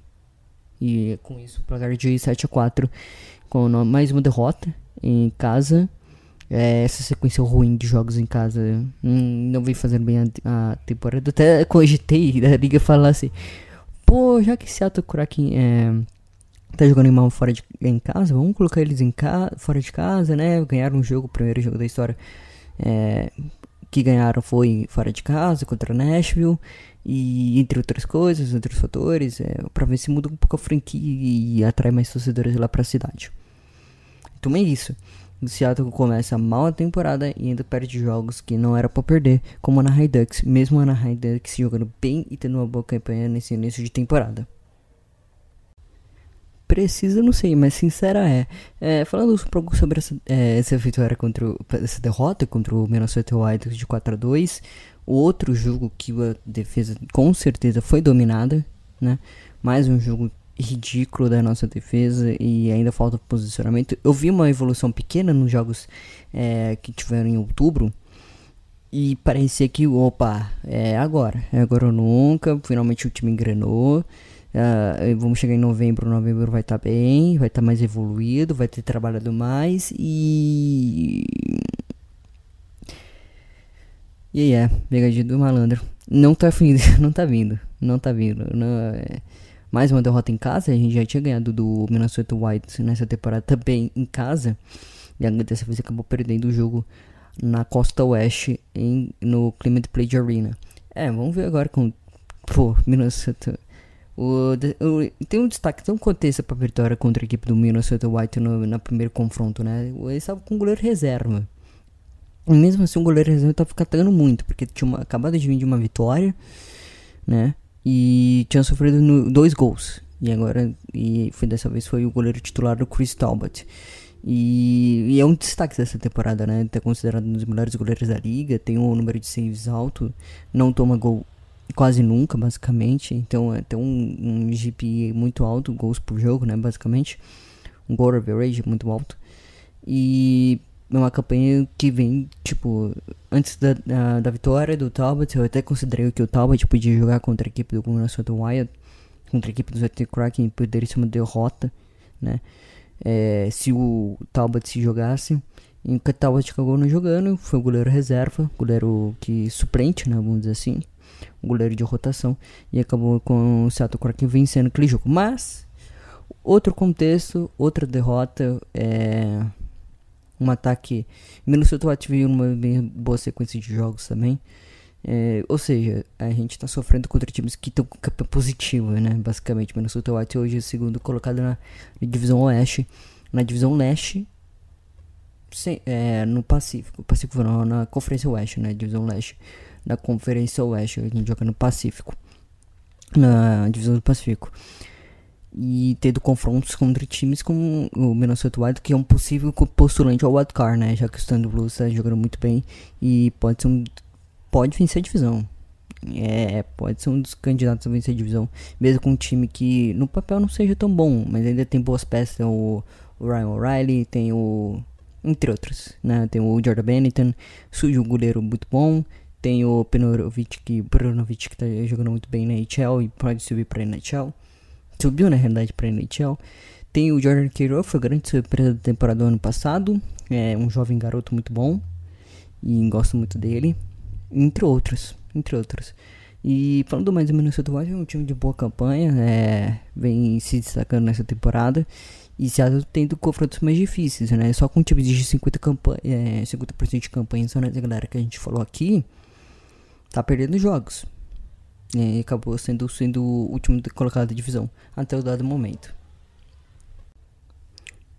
E com isso, placar de 7 a 4 com mais uma derrota em casa. É, essa sequência ruim de jogos em casa hum, não vem fazendo bem a, a temporada. Até cogitei da liga falar assim: pô, já que Seattle Kraken é, tá jogando mal fora de em casa, vamos colocar eles em ca fora de casa, né? Ganharam um jogo, o primeiro jogo da história é, que ganharam foi fora de casa contra a Nashville. E entre outras coisas, outros fatores, é, pra ver se muda um pouco a franquia e atrai mais torcedores lá pra cidade. Então é isso. O Seattle começa mal a temporada e ainda perde jogos que não era pra perder, como a Anaheim Ducks, mesmo a Anaheim Ducks jogando bem e tendo uma boa campanha nesse início de temporada. Precisa, não sei, mas sincera é. É, falando um pouco sobre essa, é, essa vitória contra o, essa derrota contra o Minnesota Wild de 4 a 2 o outro jogo que a defesa com certeza foi dominada, né? Mais um jogo ridículo da nossa defesa e ainda falta posicionamento. Eu vi uma evolução pequena nos jogos é, que tiveram em outubro e parecia que, opa, é agora, é agora ou nunca. Finalmente o time engrenou. Ah, vamos chegar em novembro, novembro vai estar bem, vai estar mais evoluído, vai ter trabalhado mais e. E aí é, pegadinha do malandro. Não tá vindo, não tá vindo, não tá vindo. Não, é... Mais uma derrota em casa, a gente já tinha ganhado do Minnesota Wild nessa temporada também em casa. E ainda dessa vez acabou perdendo o jogo na costa oeste, em, no Climate Play Arena. É, vamos ver agora com. Pô, Minnesota. O, o- tem um destaque, tem um contexto pra vitória contra a equipe do Minnesota White no, na primeiro confronto, né? Eles estavam com goleiro reserva. E mesmo assim, o goleiro reserva tava catando muito, porque tinha uma- acabado de vir de uma vitória, né? E tinha sofrido no- dois gols. E agora, e foi dessa vez, foi o goleiro titular do Chris Talbot. E, e é um destaque dessa temporada, né? Tá considerado um dos melhores goleiros da liga, tem um número de saves alto, não toma gol quase nunca, basicamente. Então é tem um, um GPA muito alto, gols por jogo, né? Basicamente, um goal average muito alto. E uma campanha que vem, tipo, antes da, da, da vitória do Talbot, eu até considerei que o Talbot podia jogar contra a equipe do Minnesota Wild, contra a equipe do ZT Kraken, poderia ser uma derrota, né? É, se o Talbot se jogasse. E o Talbot acabou não jogando, foi o goleiro reserva, goleiro que suplente, né, vamos dizer assim, um goleiro de rotação, e acabou com o Seattle Kraken vencendo aquele jogo. Mas, outro contexto, outra derrota, é um ataque. Minnesota Wild numa bem boa sequência de jogos também. É, ou seja, a gente tá sofrendo contra times que estão com capa positiva, né? Basicamente, Minnesota Wild hoje é o segundo colocado na, divisão oeste. Na divisão leste, sem, é, no Pacífico. Pacífico não, na Conferência Oeste, né? Divisão leste. Na Conferência Oeste, a gente joga no Pacífico. Na divisão do Pacífico e tendo confrontos contra times como o Minnesota Wild, que é um possível postulante ao wildcard, né? Já que o Stand Blues está jogando muito bem e pode ser um, pode vencer a divisão. É, pode ser um dos candidatos a vencer a divisão, mesmo com um time que no papel não seja tão bom, mas ainda tem boas peças, tem o, o Ryan O'Reilly, tem o entre outros, né? Tem o Jordan Bennington, sujo um goleiro muito bom, tem o Penorovic que, Penorovic que tá jogando muito bem na NHL e pode subir para a NHL subiu na realidade para a NHL. Tem o Jordan Cairo, foi grande surpresa da temporada do ano passado. É um jovem garoto muito bom e gosto muito dele, entre outros, entre outros. E falando mais do Minnesota Wild, é um time de boa campanha, é, vem se destacando nessa temporada. E Seattle tendo confrontos mais difíceis, né? Só com times de 50%, campanha, é, 50 de campanha, só nessa galera que a gente falou aqui, tá perdendo jogos. E acabou sendo, sendo o último colocado da divisão até o dado momento.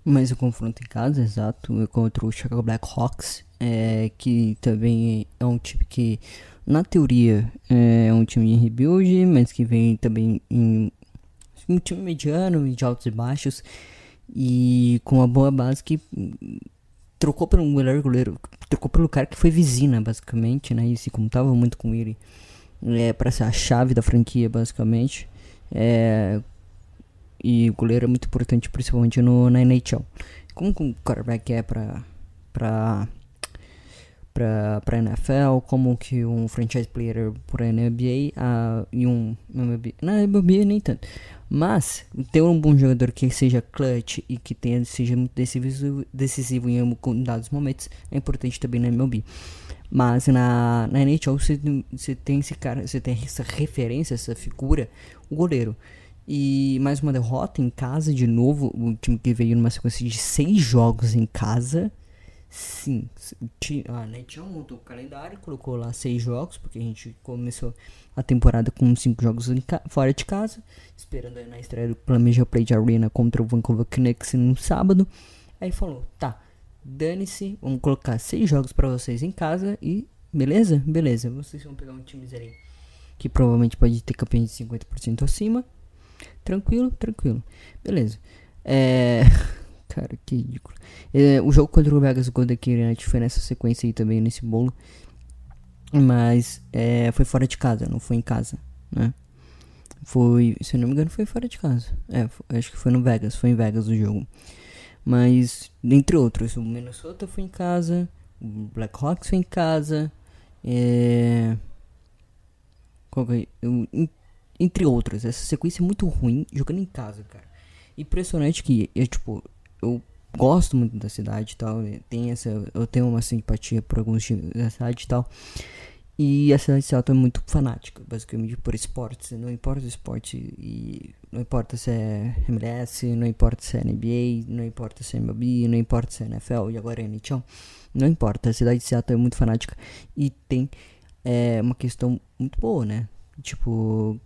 Mas o confronto em casa, exato, é contra o Chicago Blackhawks, é, que também é um time que, na teoria, é um time em rebuild, mas que vem também em um time mediano, de altos e baixos, e com uma boa base que trocou pelo melhor goleiro, trocou pelo cara que foi Vizina, basicamente, né, e se contava muito com ele é, para ser a chave da franquia, basicamente. É, e o goleiro é muito importante, principalmente no, na NHL. Como o quarterback é para para para NFL, como que um franchise player por NBA uh, e um na NBA nem tanto. Mas ter um bom jogador que seja clutch e que tenha seja muito decisivo, decisivo em dados momentos é importante também na MLB. Mas na, na NHL você, você tem esse cara, você tem essa referência, essa figura, o goleiro. E mais uma derrota em casa de novo. O time que veio numa sequência de seis jogos em casa. Sim, a NHL montou o calendário, colocou lá seis jogos, porque a gente começou a temporada com cinco jogos fora de casa, esperando na estreia do Planeja Play de Arena contra o Vancouver Canucks no sábado. Aí falou, tá, dane-se, vamos colocar seis jogos para vocês em casa e beleza? Beleza, vocês vão pegar um time ali que provavelmente pode ter campanha de 50% acima. Tranquilo, tranquilo. Beleza. É. Cara, que ridículo. É, o jogo contra o Vegas Golden Knight foi nessa sequência aí também, nesse bolo. Mas é, foi fora de casa, não foi em casa, né? Foi, se eu não me engano, foi fora de casa. É, foi, acho que foi no Vegas, foi em Vegas o jogo. Mas, dentre outros, o Minnesota foi em casa, o Blackhawks foi em casa, é... é entre outros. Essa sequência é muito ruim jogando em casa, cara. Impressionante que, eu, tipo, eu gosto muito da cidade e tal. Tem essa, eu tenho uma simpatia por alguns times da cidade e tal. E a cidade de Seattle é muito fanática, basicamente, por esportes. Não importa o esporte, e não importa se é MLS, não importa se é NBA, não importa se é MLB, não importa se é NFL e agora é NHL. Não importa, a cidade de Seattle é muito fanática e tem é, uma questão muito boa, né? Tipo,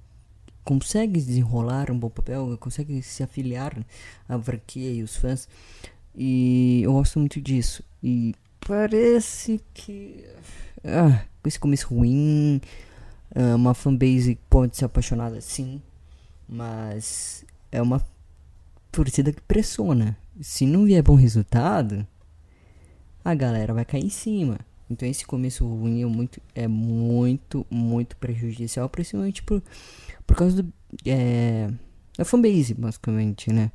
consegue desenrolar um bom papel, consegue se afiliar à franquia e os fãs. E eu gosto muito disso. E parece que. Ah, esse começo ruim. Uh, uma fanbase pode ser apaixonada sim, mas é uma torcida que pressiona. Se não vier bom resultado, a galera vai cair em cima. Então esse começo ruim é muito, é muito, muito prejudicial, principalmente por, por causa do, é, da fanbase, basicamente, né?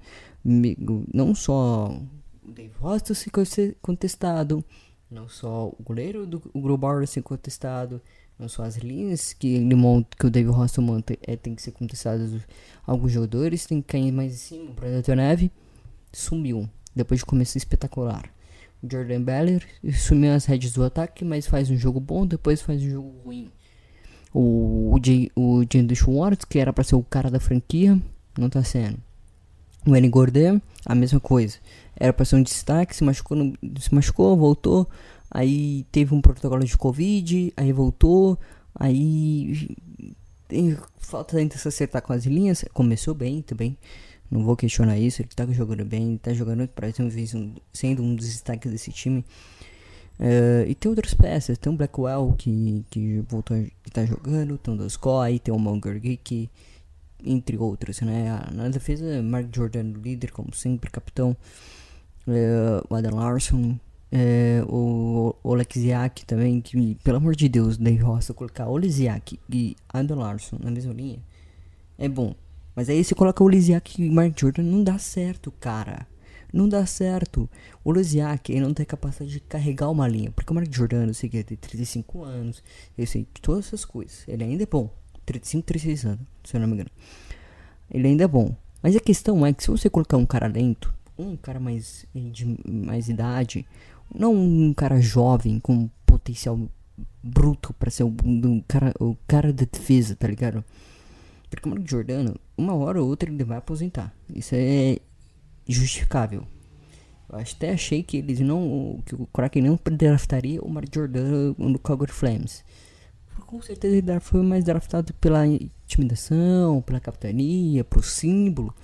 Não só o Dave ser conte- contestado, não só o goleiro do o Grobauer ser contestado, não só as linhas que ele monta, que o Dave Hostel monta, é, tem que ser contestadas. Alguns jogadores tem que cair mais em cima. O Predator Neve sumiu depois de começar espetacular. Jordan Beller sumiu as redes do ataque, mas faz um jogo bom, depois faz um jogo ruim. O, o, Jalen Schwartz, que era pra ser o cara da franquia, não tá sendo. O N. Gordon, a mesma coisa. Era pra ser um destaque, se machucou, se machucou, voltou. Aí teve um protocolo de Covid, aí voltou. Aí tem falta ainda se acertar com as linhas. Começou bem também. Não vou questionar isso. Ele tá jogando bem, ele tá jogando para um, sendo um dos destaques desse time. Eh, e tem outras peças, tem o Blackwell que, que voltou a tá jogando, tem o Doskoi, tem o Monger Geek, entre outros, né? Ah, Na defesa, Mark Jordan, líder, como sempre, capitão. Eh, o Adam Larson, eh, o Oleksiak também, que pelo amor de Deus, Dave Roça colocar Oleksiak e Adam Larson na mesma linha é bom. Mas aí você coloca o Oleksiak e Mark Jordan, não dá certo, cara. Não dá certo. O Oleksiak, ele não tem capacidade de carregar uma linha. Porque o Mark Jordan, eu sei que ele tem 35 anos, eu sei todas essas coisas. Ele ainda é bom. 35, 36 anos, se eu não me engano. Ele ainda é bom. Mas a questão é que se você colocar um cara lento, um cara mais de mais idade, não um cara jovem com potencial bruto pra ser um, um cara, o cara da defesa, tá ligado? Porque o Mark Jordano, uma hora ou outra ele vai aposentar. Isso é justificável. Eu até achei que eles não. que o Kraken não draftaria o Mark Jordano no Calgary Flames. Com certeza ele foi mais draftado pela intimidação, pela capitania, pro símbolo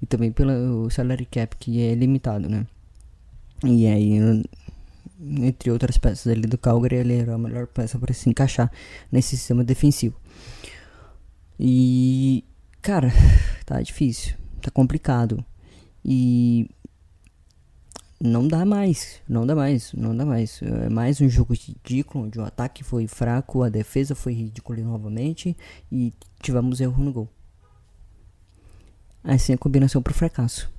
e também pelo salary cap que é limitado, né? E aí, entre outras peças ali do Calgary, ele era a melhor peça para se encaixar nesse sistema defensivo. E, cara, tá difícil, tá complicado. E não dá mais, não dá mais, não dá mais. É mais um jogo ridículo, onde o ataque foi fraco, a defesa foi ridícula novamente e tivemos erro no gol. Assim a combinação pro fracasso.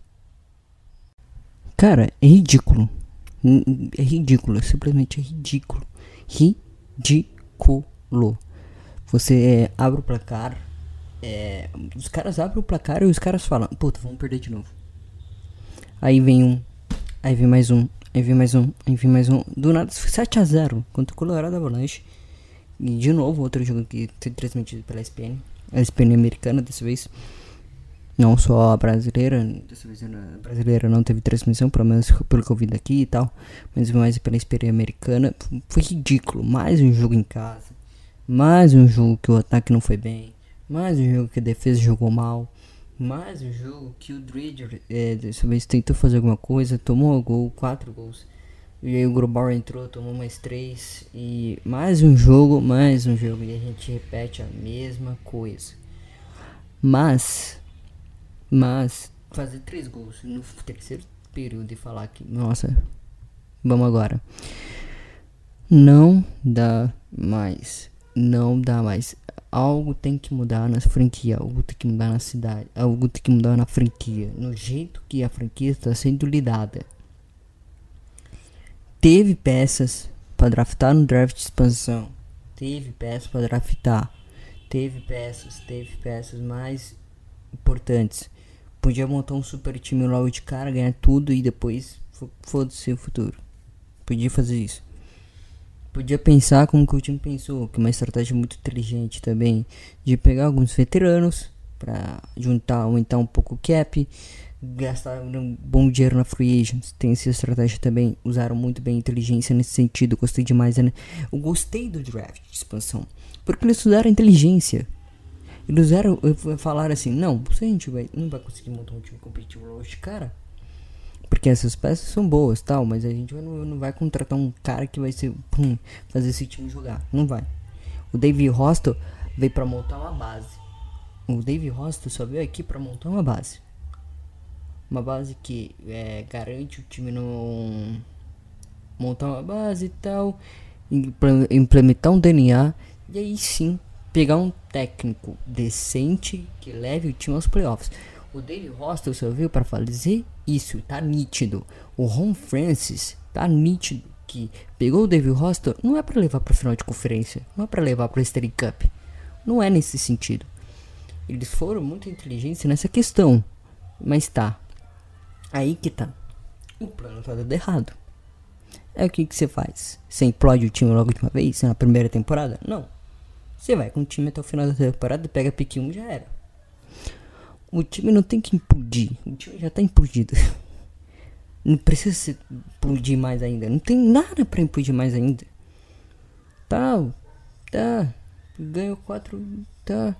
Cara, é ridículo. É ridículo, simplesmente é ridículo. Ridículo. Você é, abre o placar, é, os caras abrem o placar e os caras falam, puta, vamos perder de novo. Aí vem um, aí vem mais um, aí vem mais um, aí vem mais um. Do nada, 7x0 contra o Colorado Avalanche. E de novo, outro jogo que foi transmitido pela SPN. A SPN americana dessa vez. Não só a brasileira. Dessa vez a brasileira não teve transmissão, pelo menos pelo que eu vi daqui e tal. Mas mais pela SPN americana. Foi ridículo. Mais um jogo em casa. Mais um jogo que o ataque não foi bem. Mais um jogo que a defesa jogou mal. Mais um jogo que o Dredger é, dessa vez tentou fazer alguma coisa, tomou um gol, quatro gols. E aí o Grobauer entrou, tomou mais três. E mais um jogo, mais um jogo. E a gente repete a mesma coisa. Mas, mas, fazer três gols no terceiro período e falar que, nossa, vamos agora. Não dá mais. Não dá mais. Algo tem que mudar na franquia, algo tem que mudar na cidade, algo tem que mudar na franquia, no jeito que a franquia está sendo lidada. Teve peças para draftar no draft de expansão, teve peças para draftar, teve peças, teve peças mais importantes. Podia montar um super time logo de cara, ganhar tudo e depois fo- foda-se o futuro. Podia fazer isso. Podia pensar como que o time pensou, que é uma estratégia muito inteligente também, de pegar alguns veteranos para juntar, aumentar um pouco o cap, gastar um bom dinheiro na free agents. Tem essa estratégia também, usaram muito bem a inteligência nesse sentido. Gostei demais, né? Eu gostei do draft de expansão, porque eles usaram inteligência. Eles usaram, falaram assim, não, a gente vai, não vai conseguir montar um time competitivo de cara. Porque essas peças são boas tal, mas a gente não, não vai contratar um cara que vai ser pum, fazer esse time jogar. Não vai. O Dave Hostel veio pra montar uma base. O Dave Hostel só veio aqui pra montar uma base. Uma base que é, garante o time não montar uma base e tal, imple- implementar um DNA e aí sim pegar um técnico decente que leve o time aos playoffs. O Dave Hostel veio para fazer isso, tá nítido. O Ron Francis tá nítido que pegou o Dave Hostel não é para levar para final de conferência, não é para levar para Stanley Cup. Não é nesse sentido. Eles foram muito inteligentes nessa questão. Mas tá. Aí que tá. O plano tá dando errado. É o que que você faz? Você implode o time logo de uma vez na primeira temporada? Não. Você vai com o time até o final da temporada, pega pique 1 já era. O time não tem que implodir. O time já tá implodido. Não precisa se implodir mais ainda. Não tem nada pra implodir mais ainda. Tá, tá. Ganhou quatro. Tá.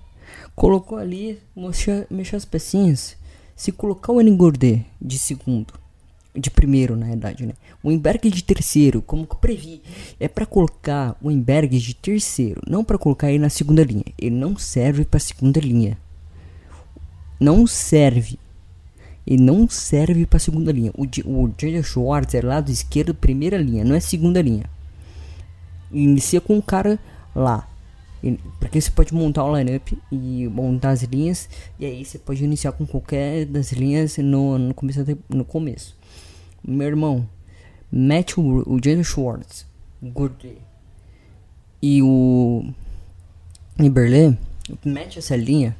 Colocou ali, mexeu, mexeu as pecinhas. Se colocar o Engordê de segundo, de primeiro na verdade, né? O Emberg de terceiro, como que eu previ, é para colocar o Emberg de terceiro, não para colocar ele na segunda linha. Ele não serve para segunda linha. Não serve. Ele não serve para segunda linha. O, o Jalen Schwartz é lado esquerdo, primeira linha, não é segunda linha. Inicia com o cara lá. E- Porque você pode montar o lineup e montar as linhas. E aí você pode iniciar com qualquer das linhas no, no, começo, no começo. Meu irmão, mete o, o Jalen Schwartz, o e o Liberley, mete essa linha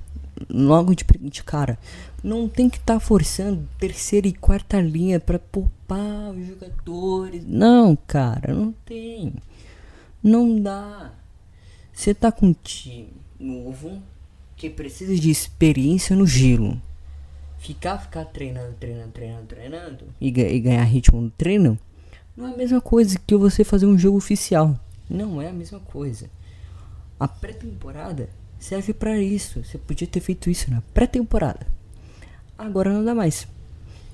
logo de, de cara. Não tem que estar forçando terceira e quarta linha para poupar os jogadores. Não, cara, não tem. Não dá. Você tá com um time novo que precisa de experiência no gelo. Ficar, ficar treinando, treinando, treinando, treinando e, e ganhar ritmo no treino não é a mesma coisa que você fazer um jogo oficial. Não é a mesma coisa. A pré-temporada serve pra isso. Você podia ter feito isso na pré-temporada. Agora não dá mais.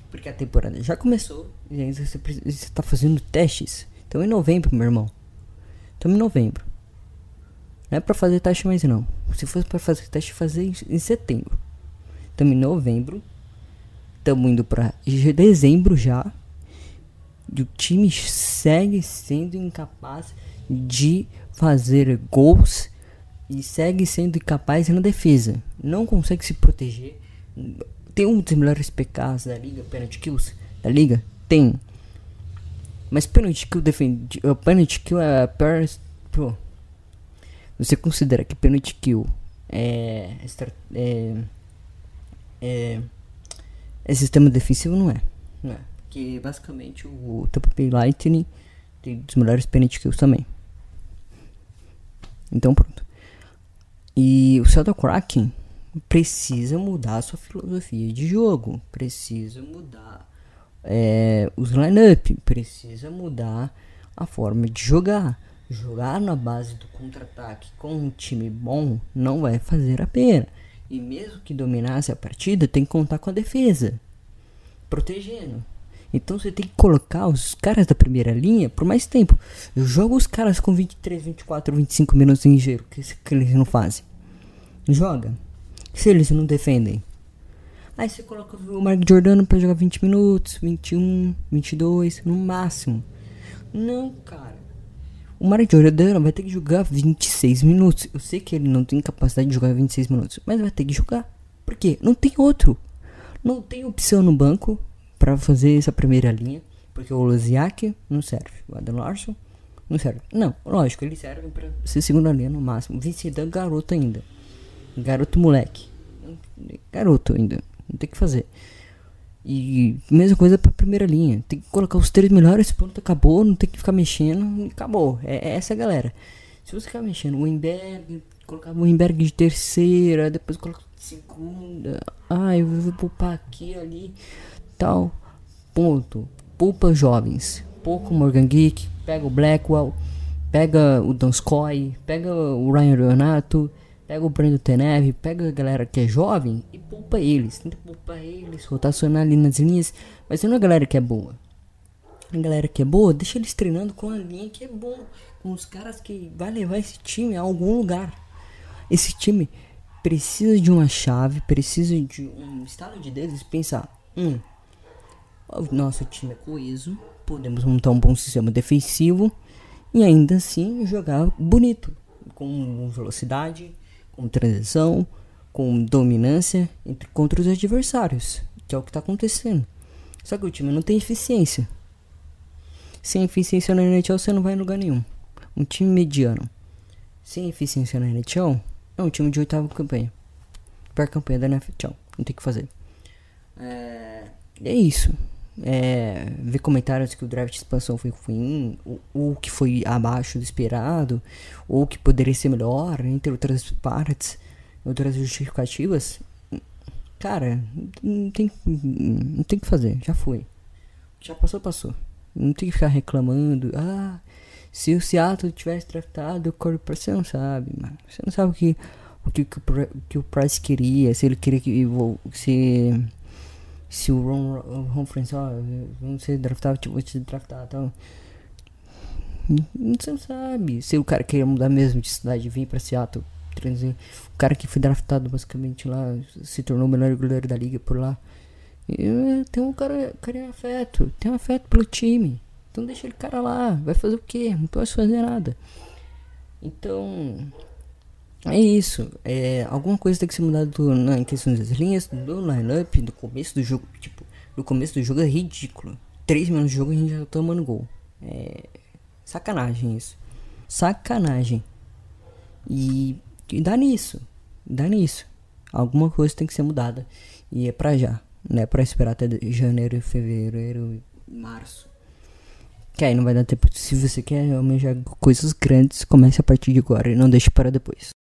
Porque a temporada já começou e ainda você, pre- você tá fazendo testes. Então em novembro, meu irmão. Estamos em novembro. Não é pra fazer teste mais não. Se fosse pra fazer teste, fazer em, em setembro. Estamos em novembro. Estamos indo já- dezembro já. E o time segue sendo incapaz de fazer gols e segue sendo incapaz na defesa. Não consegue se proteger. Tem um dos melhores PKs da liga, penalty kills da liga? Tem. Mas penalty kill defende, penalty kill é a pior, pô. Você considera que penalty kill é é, é, é sistema defensivo não é, não é. Porque basicamente o Tampa Bay Lightning tem dos melhores penalty kills também. Então pronto. E o Seattle Kraken precisa mudar a sua filosofia de jogo, precisa mudar é, os lineup, precisa mudar a forma de jogar. Jogar na base do contra-ataque com um time bom não vai fazer a pena. E mesmo que dominasse a partida, tem que contar com a defesa, protegendo. Então você tem que colocar os caras da primeira linha por mais tempo. Eu jogo os caras com 23, 24, 25 minutos em que, que eles não fazem. Joga. Se eles não defendem. Aí você coloca o Mark Jordano pra jogar 20 minutos, 21, 22, no máximo. Não, cara. O Mark Jordano vai ter que jogar 26 minutos. Eu sei que ele não tem capacidade de jogar 26 minutos, mas vai ter que jogar. Por quê? Não tem outro. Não tem opção no banco pra fazer essa primeira linha. Porque o Loziak não serve. O Adam Larson não serve. Não, lógico, eles servem pra ser segunda linha no máximo. Vince Dunn, garoto ainda. Garoto moleque. Garoto ainda. Não tem o que fazer. E mesma coisa pra primeira linha. Tem que colocar os três melhores, pronto, acabou. Não tem que ficar mexendo. Acabou. É, é essa galera. Se você ficar mexendo, o Wimberg, colocar o Wimberg de terceira, depois coloca de segunda. Ah, eu vou poupar aqui, ali, tal. Ponto. Poupa jovens. Pouco Morgan Geek, pega o Blackwell, pega o Donskoy, pega o Ryan Leonato, pega o Brandon Teneve, pega a galera que é jovem e poupa eles. Tenta poupar eles, rotacionar ali nas linhas. Mas não é a galera que é boa. A galera que é boa, deixa eles treinando com a linha que é bom. Com os caras que vai levar esse time a algum lugar. Esse time precisa de uma chave, precisa de um estalo de dedos pensar. Hum, nosso time é coeso, podemos montar um bom sistema defensivo e ainda assim jogar bonito, com velocidade, com transição, com dominância entre, contra os adversários, que é o que tá acontecendo. Só que o time não tem eficiência. Sem eficiência na NHL você não vai em lugar nenhum. Um time mediano, sem eficiência na NHL, é um time de oitava campanha. Pior campanha da NHL, não tem o que fazer. É, é isso. É, ver comentários que o draft de expansão foi ruim, ou, ou que foi abaixo do esperado, ou que poderia ser melhor, entre outras partes, outras justificativas. Cara, não tem, não tem que fazer, já foi. Já passou, passou. Não tem que ficar reclamando. Ah, se o Seattle tivesse draftado o Corey Price, você não sabe, mano. Você não sabe o que o que, que o Price queria, se ele queria que se se o Ron, Ron Francis, ó, vamos ser draftado, tipo, vou te draftar, então você não sabe se o cara queria mudar mesmo de cidade, vir pra Seattle, o cara que foi draftado basicamente lá, se tornou o melhor goleiro da liga por lá. E, tem um cara, cara em afeto, tem um afeto pelo time. Então deixa ele cara lá, vai fazer o quê? Não pode fazer nada. Então, é isso. É, alguma coisa tem que ser mudada na questão das linhas, do lineup, do começo do jogo. Tipo, no começo do jogo é ridículo. 3 minutos de jogo a gente já tá tomando gol. É sacanagem isso. Sacanagem. E, e dá nisso. Dá nisso. Alguma coisa tem que ser mudada. E é pra já. Não é pra esperar até janeiro, fevereiro, março. Que aí não vai dar tempo. Se você quer almejar coisas grandes, comece a partir de agora e não deixe para depois.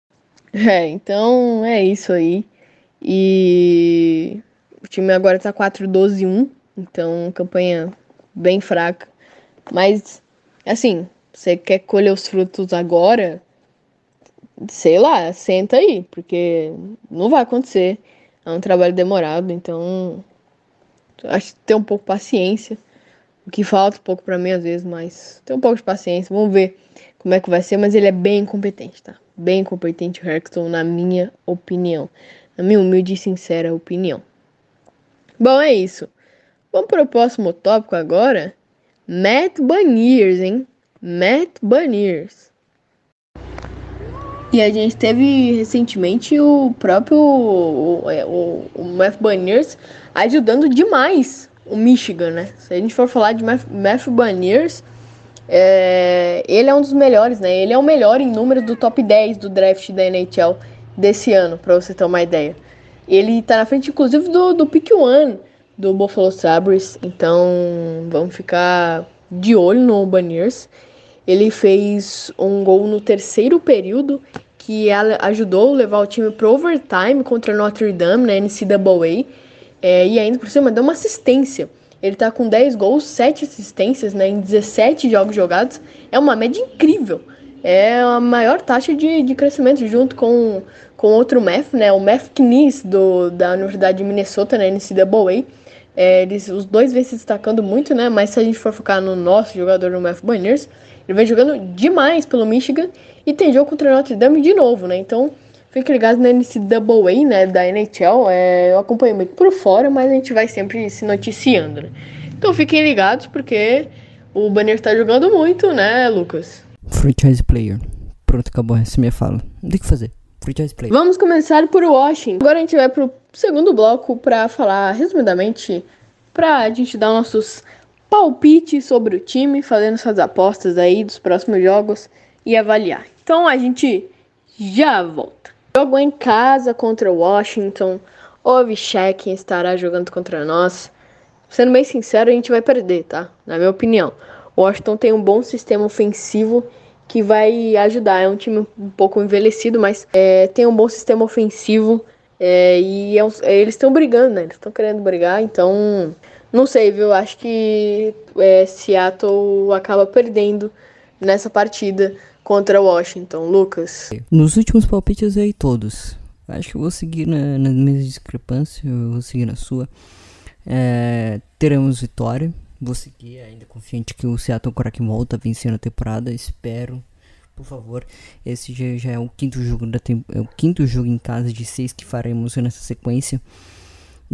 É, então é isso aí. E o time agora tá 4-12-1, então campanha bem fraca. Mas, assim, você quer colher os frutos agora, sei lá, senta aí, porque não vai acontecer. É um trabalho demorado, então acho que ter um pouco de paciência. O que falta um pouco para mim às vezes, mas tem um pouco de paciência. Vamos ver como é que vai ser, mas ele é bem competente, tá? Bem competente o na minha opinião. Na minha humilde e sincera opinião. Bom, é isso. Vamos para o próximo tópico agora. Matt Baniers, hein? Matt Baniers. E a gente teve recentemente o próprio o, o, o Matt Baniers ajudando demais o Michigan, né? Se a gente for falar de Matthew Baniers, é, ele é um dos melhores, né? Ele é o melhor em número do top 10 do draft da NHL desse ano, para você ter uma ideia. Ele tá na frente, inclusive, do, do pick one do Buffalo Sabres, então vamos ficar de olho no Baniers. Ele fez um gol no terceiro período que ajudou a levar o time pro overtime contra Notre Dame na NCAA. É, e ainda por cima deu uma assistência. Ele tá com 10 gols, 7 assistências né, em 17 jogos jogados. É uma média incrível. É a maior taxa de, de crescimento junto com, com outro MEF, né? O MEF Knies do, da Universidade de Minnesota, né, NCAA. É, eles, os dois vêm se destacando muito, né? Mas se a gente for focar no nosso jogador, no MEF Banners, ele vem jogando demais pelo Michigan e tem jogo contra Notre Dame de novo, né? Então, Fique ligado na NCAA, né, da NHL. É, eu acompanho muito por fora, mas a gente vai sempre se noticiando, né? Então fiquem ligados, porque o Banner está jogando muito, né, Lucas? Franchise player. Pronto, acabou essa minha fala. Não tem o que fazer. Franchise player. Vamos começar por Washington. Agora a gente vai pro segundo bloco para falar resumidamente, para a gente dar nossos palpites sobre o time, fazendo suas apostas aí dos próximos jogos e avaliar. Então a gente já volta. Jogo em casa contra o Washington. O Ovechek estará jogando contra nós. Sendo bem sincero, a gente vai perder, tá? Na minha opinião. O Washington tem um bom sistema ofensivo que vai ajudar. É um time um pouco envelhecido, mas é, tem um bom sistema ofensivo. É, e é um, é, eles estão brigando, né? Eles estão querendo brigar, então. Não sei, viu? Acho que é, Seattle acaba perdendo nessa partida contra Washington, Lucas? Nos últimos palpites aí todos. Acho que eu vou seguir na, na mesma discrepância, eu vou seguir na sua. É, teremos vitória. Vou seguir ainda confiante que o Seattle Kraken volta vencendo a temporada. Espero, por favor. Esse já, já é o quinto jogo da é o quinto jogo em casa de seis que faremos nessa sequência.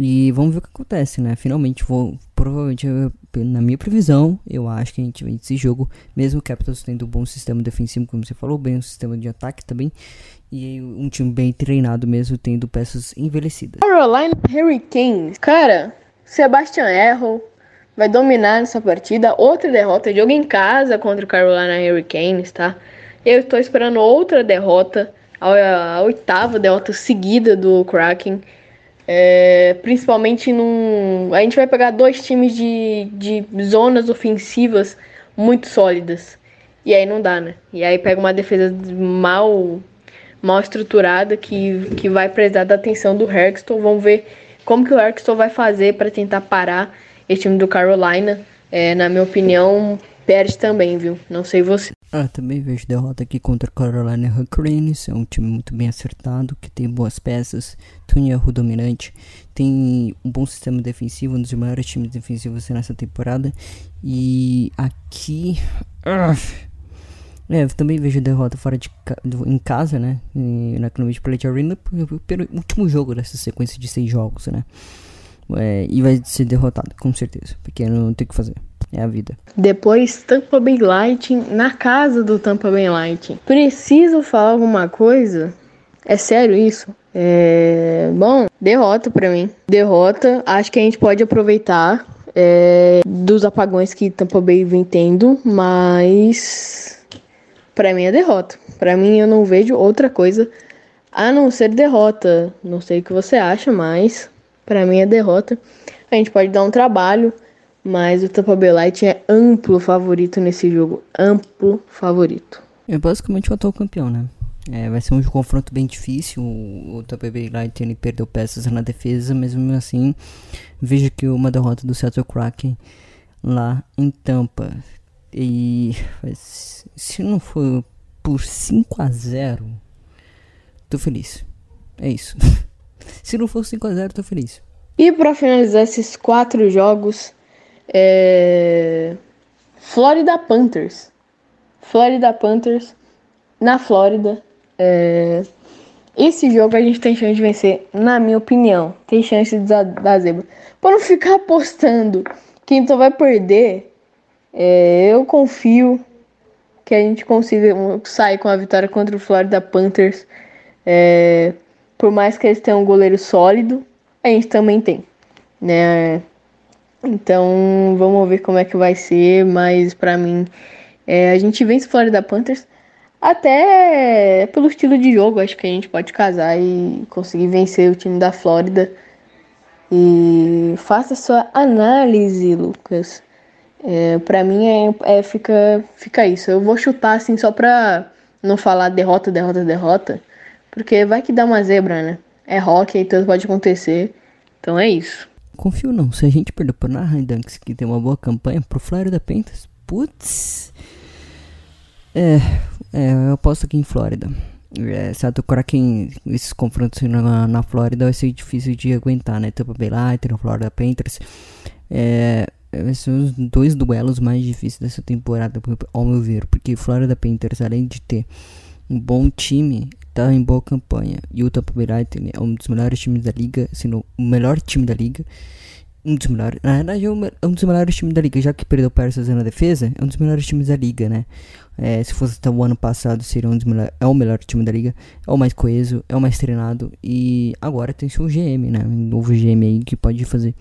E vamos ver o que acontece, né? Finalmente vou. Provavelmente, na minha previsão, eu acho que a gente vence esse jogo. Mesmo o Capitals tendo um bom sistema defensivo, como você falou, bem um sistema de ataque também. E um time bem treinado mesmo, tendo peças envelhecidas. Carolina Hurricanes. Cara, Sebastian Errol vai dominar nessa partida. Outra derrota, jogo em casa contra o Carolina Hurricanes, tá? Eu estou esperando outra derrota, a oitava derrota seguida do Kraken. É, principalmente num. A gente vai pegar dois times de, de zonas ofensivas muito sólidas. E aí não dá, né? E aí pega uma defesa mal mal estruturada que, que vai precisar da atenção do Herkston. Vamos ver como que o Herkston vai fazer para tentar parar esse time do Carolina. É, na minha opinião, perde também, viu? Não sei você. Ah, também vejo derrota aqui contra Carolina Hurricanes. É um time muito bem acertado, que tem boas peças, erro dominante, tem um bom sistema defensivo, um dos maiores times defensivos nessa temporada. E aqui. Ah, é, também vejo derrota fora de em casa, né? Na Climate Plate Arena pelo último jogo dessa sequência de seis jogos, né? É, e vai ser derrotado, com certeza, porque não tem o que fazer. É a vida. Depois, Tampa Bay Lightning na casa do Tampa Bay Lightning. Preciso falar alguma coisa? É sério isso? É... Bom, derrota para mim. Derrota. Acho que a gente pode aproveitar é... dos apagões que Tampa Bay vem tendo, mas para mim é derrota. Para mim eu não vejo outra coisa a não ser derrota. Não sei o que você acha, mas para mim é derrota. A gente pode dar um trabalho, mas o Tampa Bay Light é amplo favorito nesse jogo, amplo favorito. É basicamente o atual campeão, né? É, vai ser um confronto bem difícil. O, o Tampa Bay Light ele perdeu peças na defesa, mas mesmo assim vejo que uma derrota do Seattle Kraken lá em Tampa e se não for por 5 a 0 tô feliz. É isso. se não for 5 a 0 tô feliz. E para finalizar esses quatro jogos, é... Florida Panthers. Florida Panthers na Flórida. É... Esse jogo a gente tem chance de vencer, na minha opinião. Tem chance de dar zebra. Para não ficar apostando quem então vai perder, é, eu confio que a gente consiga sair com a vitória contra o Florida Panthers. É, por mais que eles tenham um goleiro sólido, a gente também tem, né? Então vamos ver como é que vai ser, mas para mim é, a gente vence o Florida Panthers até pelo estilo de jogo, acho que a gente pode casar e conseguir vencer o time da Flórida. E faça sua análise, Lucas. É, para mim é, é, fica, fica isso. Eu vou chutar assim só pra não falar derrota, derrota, derrota. Porque vai que dá uma zebra, né? É rock e tudo pode acontecer. Então é isso. Confio não. Se a gente perder pro Anaheim Ducks, que tem uma boa campanha, pro Florida Panthers, putz. É, é, eu aposto aqui em Flórida. É, Seattle Kraken, esses confrontos na, na Flórida vai ser difícil de aguentar, né? Tampa Bay Lightning, Florida Panthers. É, vai ser os dois duelos mais difíceis dessa temporada, ao meu ver, porque Florida Panthers, além de ter um bom time, tá em boa campanha. E o Tampa Bay Lightning é um dos melhores times da liga, sendo o melhor time da liga. Um dos melhores, na verdade é um dos melhores times da liga, já que perdeu Persa na defesa, é um dos melhores times da liga, né? É, se fosse até o ano passado, seria um dos melhores, é o melhor time da liga, é o mais coeso, é o mais treinado e agora tem seu GM, né? Um novo GM aí que pode fazer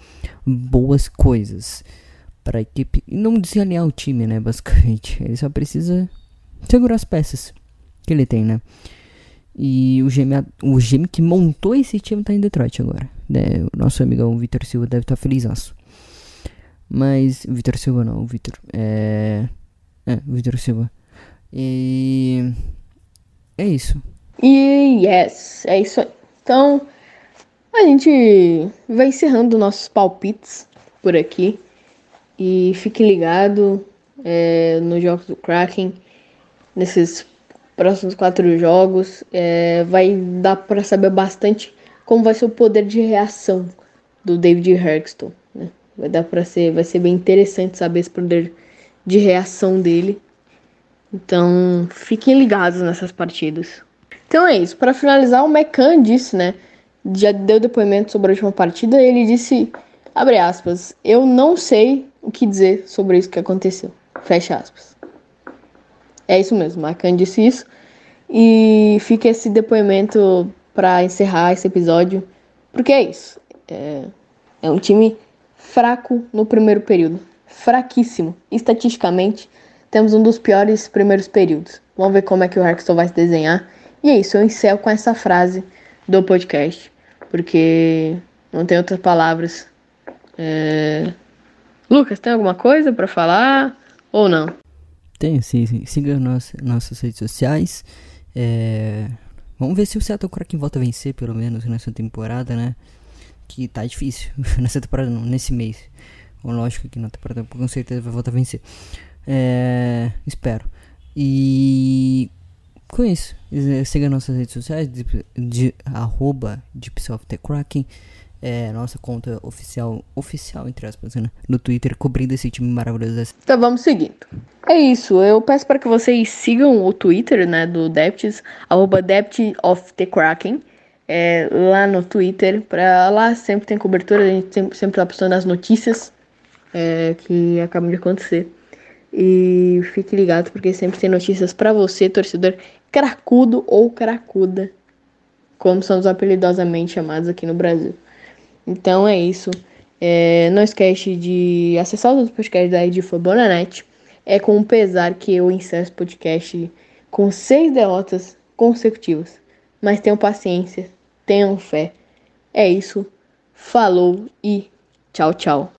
boas coisas para a equipe e não desalinhar o time, né? Basicamente, ele só precisa segurar as peças que ele tem, né? E o GM, o GM que montou esse time tá em Detroit agora. Né? O nosso amigão Vitor Silva deve estar tá feliz. Mas. Vitor Silva não, o Vitor. É. É, Vitor Silva. E. É isso. E yes, é isso aí. Então, a gente vai encerrando nossos palpites por aqui. E fique ligado é, nos jogos do Kraken, nesses próximos quatro jogos. É, vai dar para saber bastante como vai ser o poder de reação do David Herkston. Né? Vai dar para ser, vai ser bem interessante saber esse poder de reação dele. Então, fiquem ligados nessas partidas. Então é isso. Para finalizar, o Mecan disse, né? Já deu depoimento sobre a última partida. Ele disse, abre aspas, eu não sei o que dizer sobre isso que aconteceu. Fecha aspas. É isso mesmo, Macan disse isso. E fica esse depoimento para encerrar esse episódio, porque é isso. É, é um time fraco no primeiro período, fraquíssimo. Estatisticamente, temos um dos piores primeiros períodos. Vamos ver como é que o Hexton vai se desenhar. E é isso, eu encerro com essa frase do podcast, porque não tem outras palavras. É... Lucas, tem alguma coisa para falar ou não? Tem, sim. Siga nossa, nossas redes sociais. É... Vamos ver se o Seattle Kraken volta a vencer, pelo menos, nessa temporada, né? Que tá difícil. nessa temporada não, nesse mês. Lógico que na temporada com certeza vai voltar a vencer. É... Espero. E com isso, siga nossas redes sociais de, de arroba Kraken é nossa conta oficial, oficial entre aspas, né, no Twitter, cobrindo esse time maravilhoso. Então vamos seguindo. É isso, eu peço para que vocês sigam o Twitter, né, do Depths, arroba of the Kraken, é, lá no Twitter, para lá sempre tem cobertura, a gente sempre, sempre tá postando as notícias é, que acabam de acontecer. E fique ligado porque sempre tem notícias para você, torcedor cracudo ou cracuda, como somos apelidosamente chamados aqui no Brasil. Então é isso. É, não esquece de acessar os outros podcasts da Ed Bonanet. É com pesar que eu encerro esse podcast com seis derrotas consecutivas. Mas tenham paciência, tenham fé. É isso. Falou e tchau, tchau.